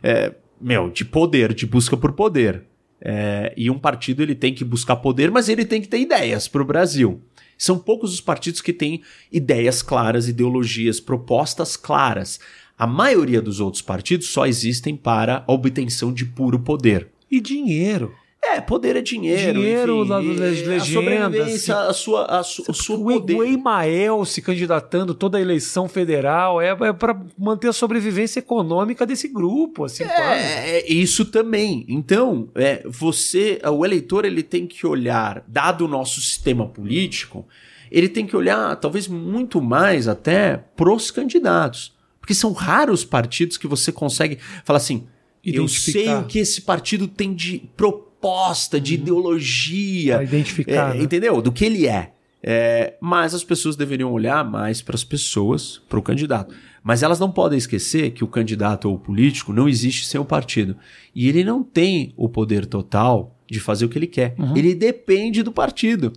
É, meu, de poder, de busca por poder. É, e um partido ele tem que buscar poder, mas ele tem que ter ideias para o Brasil. São poucos os partidos que têm ideias claras, ideologias, propostas claras. A maioria dos outros partidos só existem para a obtenção de puro poder. E dinheiro. É, poder é dinheiro. Dinheiro enfim, das legendas. A sobrevivência, a sua, a su, o seu poder. O Emael se candidatando toda a eleição federal é, é para manter a sobrevivência econômica desse grupo, assim, é, é, isso também. Então, é, você, o eleitor, ele tem que olhar, dado o nosso sistema político, ele tem que olhar, talvez muito mais até pros candidatos. Porque são raros partidos que você consegue falar assim, eu sei o que esse partido tem de proposta, de uhum. ideologia. Pra identificar. É, né? Entendeu? Do que ele é. é. Mas as pessoas deveriam olhar mais para as pessoas, para o candidato. Mas elas não podem esquecer que o candidato ou o político não existe sem o partido. E ele não tem o poder total de fazer o que ele quer. Uhum. Ele depende do partido.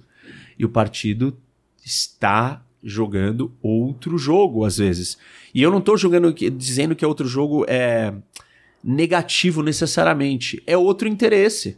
E o partido está jogando outro jogo, às vezes. E eu não estou jogando dizendo que outro jogo é negativo necessariamente, é outro interesse.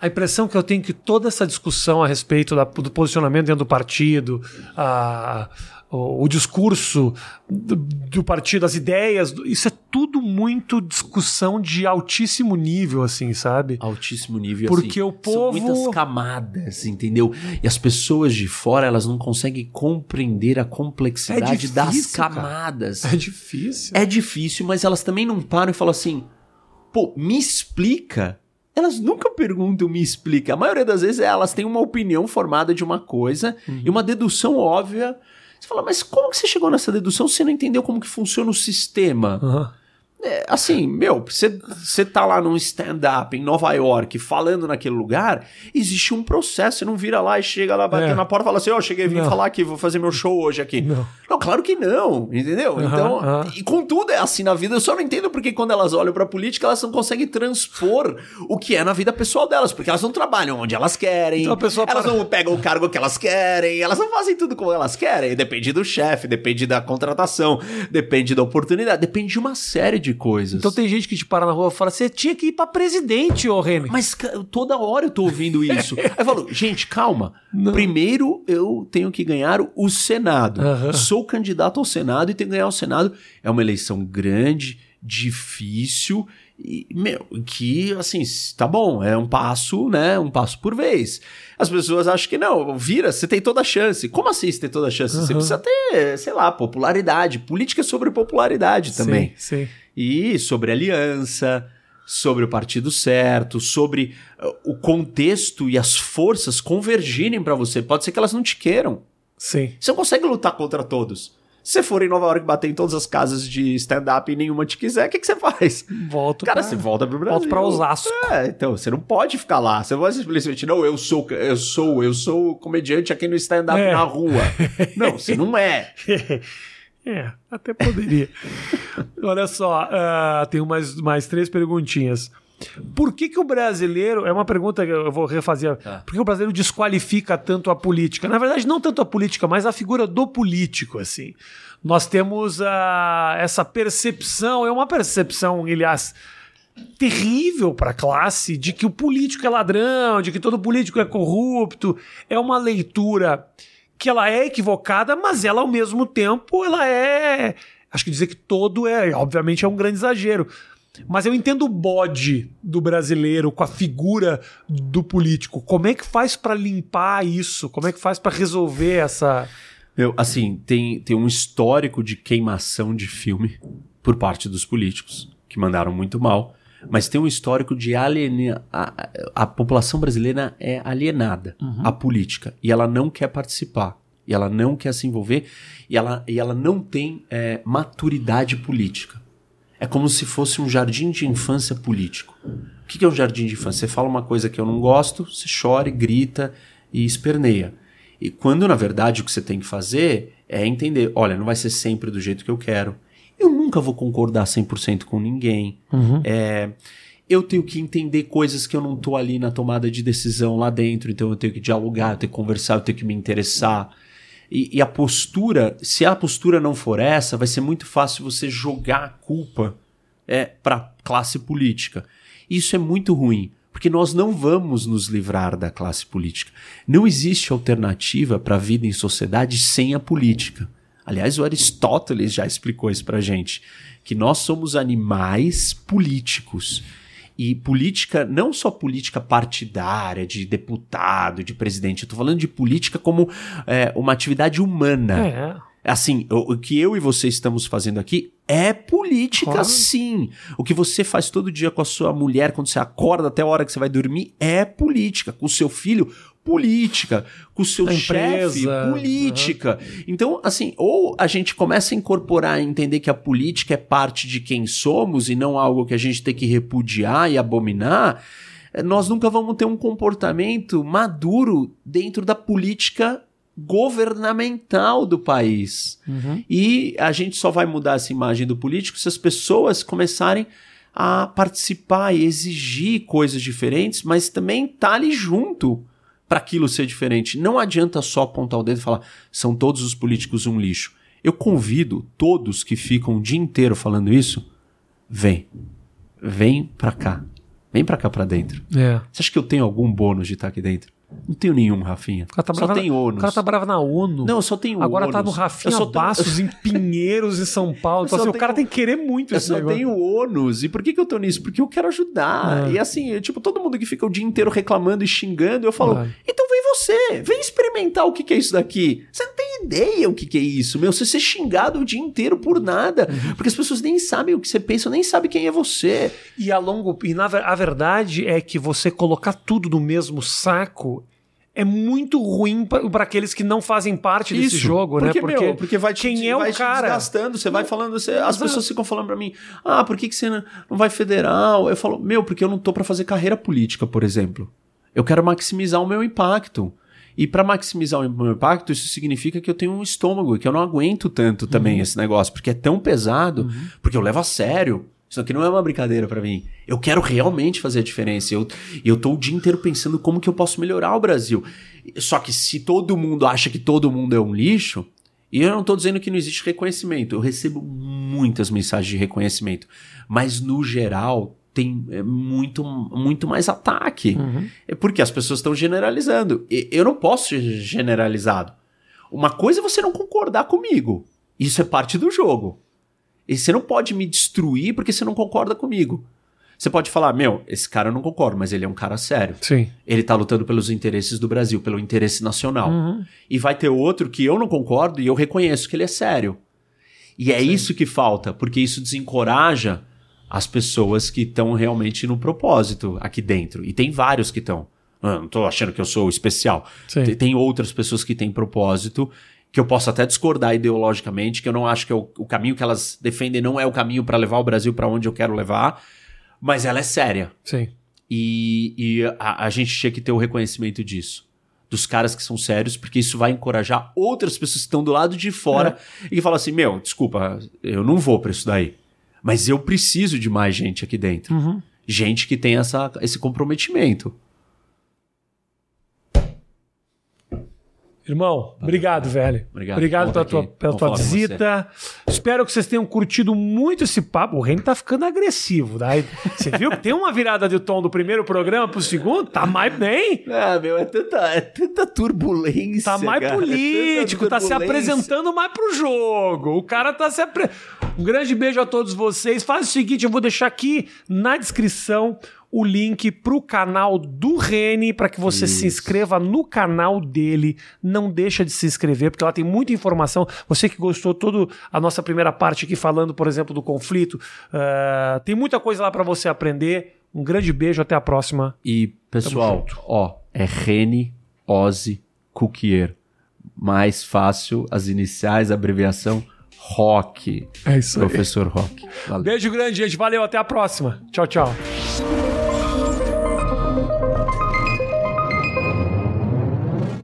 A impressão que eu tenho é que toda essa discussão a respeito da, do posicionamento dentro do partido, a, o, o, discurso do, do, partido, as ideias, isso é tudo muito discussão de altíssimo nível, assim, sabe? Altíssimo nível, Porque assim, o povo... São muitas camadas, entendeu? E as pessoas de fora, elas não conseguem compreender a complexidade é difícil, das camadas. Cara. É difícil. É difícil, mas elas também não param e falam assim pô, me explica. Elas nunca perguntam, me explica. A maioria das vezes elas têm uma opinião formada de uma coisa uhum. e uma dedução óbvia. Você fala, mas como que você chegou nessa dedução se você não entendeu como que funciona o sistema? Uhum. É, assim, meu, você tá lá num stand-up em Nova York falando naquele lugar, existe um processo. Você não vira lá e chega lá, batendo é. na porta e fala assim: Ó, oh, cheguei, vim não. falar aqui, vou fazer meu show hoje aqui. Não, não claro que não, entendeu? então, e contudo, é assim na vida. Eu só não entendo porque quando elas olham pra política, elas não conseguem transpor o que é na vida pessoal delas, porque elas não trabalham onde elas querem, então elas para... não pegam o cargo que elas querem, elas não fazem tudo como elas querem. Depende do chefe, depende da contratação, depende da oportunidade, depende de uma série de coisas. Então tem gente que te para na rua e fala: você tinha que ir pra presidente, ô Remy. Mas toda hora eu tô ouvindo isso. <laughs> Aí eu falo, gente, calma. Não. Primeiro eu tenho que ganhar o Senado. Uhum. Sou candidato ao Senado e tenho que ganhar o Senado. É uma eleição grande, difícil. E, meu, que assim, tá bom, é um passo, né? Um passo por vez. As pessoas acham que não, vira, você tem toda a chance. Como assim você tem toda a chance? Uhum. Você precisa ter, sei lá, popularidade. Política é sobre popularidade também. Sim, sim. E sobre aliança, sobre o partido certo, sobre uh, o contexto e as forças convergirem para você. Pode ser que elas não te queiram. Sim. Você não consegue lutar contra todos. Se você for em Nova York bater em todas as casas de stand-up e nenhuma te quiser, o que, que você faz? Volto Cara, pra... você volta pro Brasil. Volto pra Osasco. É, então, você não pode ficar lá. Você não vai simplesmente, não, eu sou, eu sou, eu sou comediante aqui no stand-up é. na rua. <laughs> não, você não é. <laughs> É, até poderia. <laughs> Olha só, uh, tenho mais, mais três perguntinhas. Por que, que o brasileiro. É uma pergunta que eu vou refazer. Tá. Por que o brasileiro desqualifica tanto a política? Na verdade, não tanto a política, mas a figura do político, assim. Nós temos uh, essa percepção, é uma percepção, aliás, terrível para a classe de que o político é ladrão, de que todo político é corrupto. É uma leitura que ela é equivocada, mas ela ao mesmo tempo ela é, acho que dizer que todo é, obviamente é um grande exagero. Mas eu entendo o bode do brasileiro com a figura do político. Como é que faz para limpar isso? Como é que faz para resolver essa Meu, assim, tem, tem um histórico de queimação de filme por parte dos políticos que mandaram muito mal mas tem um histórico de alienar. A, a, população brasileira é alienada uhum. à política e ela não quer participar. E ela não quer se envolver e ela, e ela não tem é, maturidade política. É como se fosse um jardim de infância político. O que é um jardim de infância? Você fala uma coisa que eu não gosto, você chora, grita e esperneia. E quando, na verdade, o que você tem que fazer é entender: olha, não vai ser sempre do jeito que eu quero eu nunca vou concordar 100% com ninguém. Uhum. É, eu tenho que entender coisas que eu não tô ali na tomada de decisão lá dentro, então eu tenho que dialogar, eu tenho que conversar, eu tenho que me interessar. E, e a postura, se a postura não for essa, vai ser muito fácil você jogar a culpa é, para classe política. Isso é muito ruim, porque nós não vamos nos livrar da classe política. Não existe alternativa para a vida em sociedade sem a política. Aliás, o Aristóteles já explicou isso para gente, que nós somos animais políticos. E política, não só política partidária, de deputado, de presidente, eu tô falando de política como é, uma atividade humana. É. Assim, o, que eu e você estamos fazendo aqui é política, claro. sim. O que você faz todo dia com a sua mulher, quando você acorda até a hora que você vai dormir, é política. Com o seu filho, política, com o seu chefe, política. Uhum. Então, assim, ou a gente começa a incorporar e entender que a política é parte de quem somos e não algo que a gente tem que repudiar e abominar, nós nunca vamos ter um comportamento maduro dentro da política governamental do país. Uhum. E a gente só vai mudar essa imagem do político se as pessoas começarem a participar e exigir coisas diferentes, mas também estar tá ali junto para aquilo ser diferente. Não adianta só apontar o dedo e falar são todos os políticos um lixo. Eu convido todos que ficam o dia inteiro falando isso, vem. Vem para cá. Vem para cá para dentro. É. Você acha que eu tenho algum bônus de estar aqui dentro? Não tenho nenhum, Rafinha. Tá só tem ônus. O cara tá bravo na ONU. Não, eu só tenho Agora tá no Rafinha só Bastos, tenho... em <laughs> Pinheiros, em São Paulo. Então, assim, tenho... o cara tem que querer muito eu esse Eu só tenho ônus. E por que, que eu tô nisso? Porque eu quero ajudar. É. E assim, tipo, todo mundo que fica o dia inteiro reclamando e xingando, eu falo, então vem você, vem experimentar o que, que é isso daqui. Você não tem ideia o que, que é isso, meu. Você ser xingado o dia inteiro por nada. Uhum. Porque as pessoas nem sabem o que você pensa, nem sabem quem é você. E a longo... E na, a verdade é que você colocar tudo no mesmo saco é muito ruim para aqueles que não fazem parte Isso, desse jogo, porque, né? Porque, meu, porque vai te, quem é vai o cara? desgastando, você vai falando, você, as pessoas ficam falando para mim: "Ah, por que que você não vai federal?" Eu falo: "Meu, porque eu não tô para fazer carreira política, por exemplo. Eu quero maximizar o meu impacto." E para maximizar o meu impacto, isso significa que eu tenho um estômago, que eu não aguento tanto também uhum. esse negócio, porque é tão pesado, uhum. porque eu levo a sério. Isso aqui não é uma brincadeira para mim. Eu quero realmente fazer a diferença. Eu, eu tô o dia inteiro pensando como que eu posso melhorar o Brasil. Só que se todo mundo acha que todo mundo é um lixo, e eu não tô dizendo que não existe reconhecimento. Eu recebo muitas mensagens de reconhecimento. Mas no geral, tem é, muito, muito mais ataque. Uhum. É porque as pessoas estão generalizando. Eu não posso ser generalizado. Uma coisa é você não concordar comigo. Isso é parte do jogo. E você não pode me destruir porque você não concorda comigo. Você pode falar, meu, esse cara eu não concordo, mas ele é um cara sério. Sim. Ele tá lutando pelos interesses do Brasil, pelo interesse nacional. Uhum. E vai ter outro que eu não concordo e eu reconheço que ele é sério. E é Sim. isso que falta, porque isso desencoraja as pessoas que estão realmente no propósito aqui dentro. E tem vários que estão. Ah, não tô achando que eu sou especial. Tem, tem outras pessoas que têm propósito que eu posso até discordar ideologicamente, que eu não acho que é o, o caminho que elas defendem não é o caminho para levar o Brasil para onde eu quero levar, mas ela é séria. Sim. E, e a, a, gente tinha que ter o reconhecimento disso. Dos caras que são sérios, porque isso vai encorajar outras pessoas que estão do lado de fora é. e que falam assim: meu, desculpa, eu não vou para isso daí. Mas eu preciso de mais gente aqui dentro. Uhum. Gente que tem essa, esse comprometimento. Irmão, obrigado, velho. Obrigado, obrigado pela tua, pela tua visita. Espero que vocês tenham curtido muito esse papo. O Reino tá ficando agressivo. Daí, você viu que tem uma virada de tom do primeiro programa pro segundo? Tá mais bem. Ah, meu, é tanta, é tanta turbulência. Tá mais cara. É político, é tá se apresentando mais pro jogo. O cara tá se apresentando. Um grande beijo a todos vocês. Faz o seguinte, eu vou deixar aqui na descrição o link para o canal do Rene para que você Isso. se inscreva no canal dele. Não deixa de se inscrever, porque lá tem muita informação. Você que gostou toda a nossa primeira parte aqui falando, por exemplo, do conflito, uh, tem muita coisa lá para você aprender. Um grande beijo, até a próxima. E, pessoal, ó, é Rene Ozzy Cookier. Mais fácil, as iniciais, a abreviação Rock. É isso Professor aí. Rock. Valeu. Beijo grande, gente. Valeu, até a próxima. Tchau, tchau.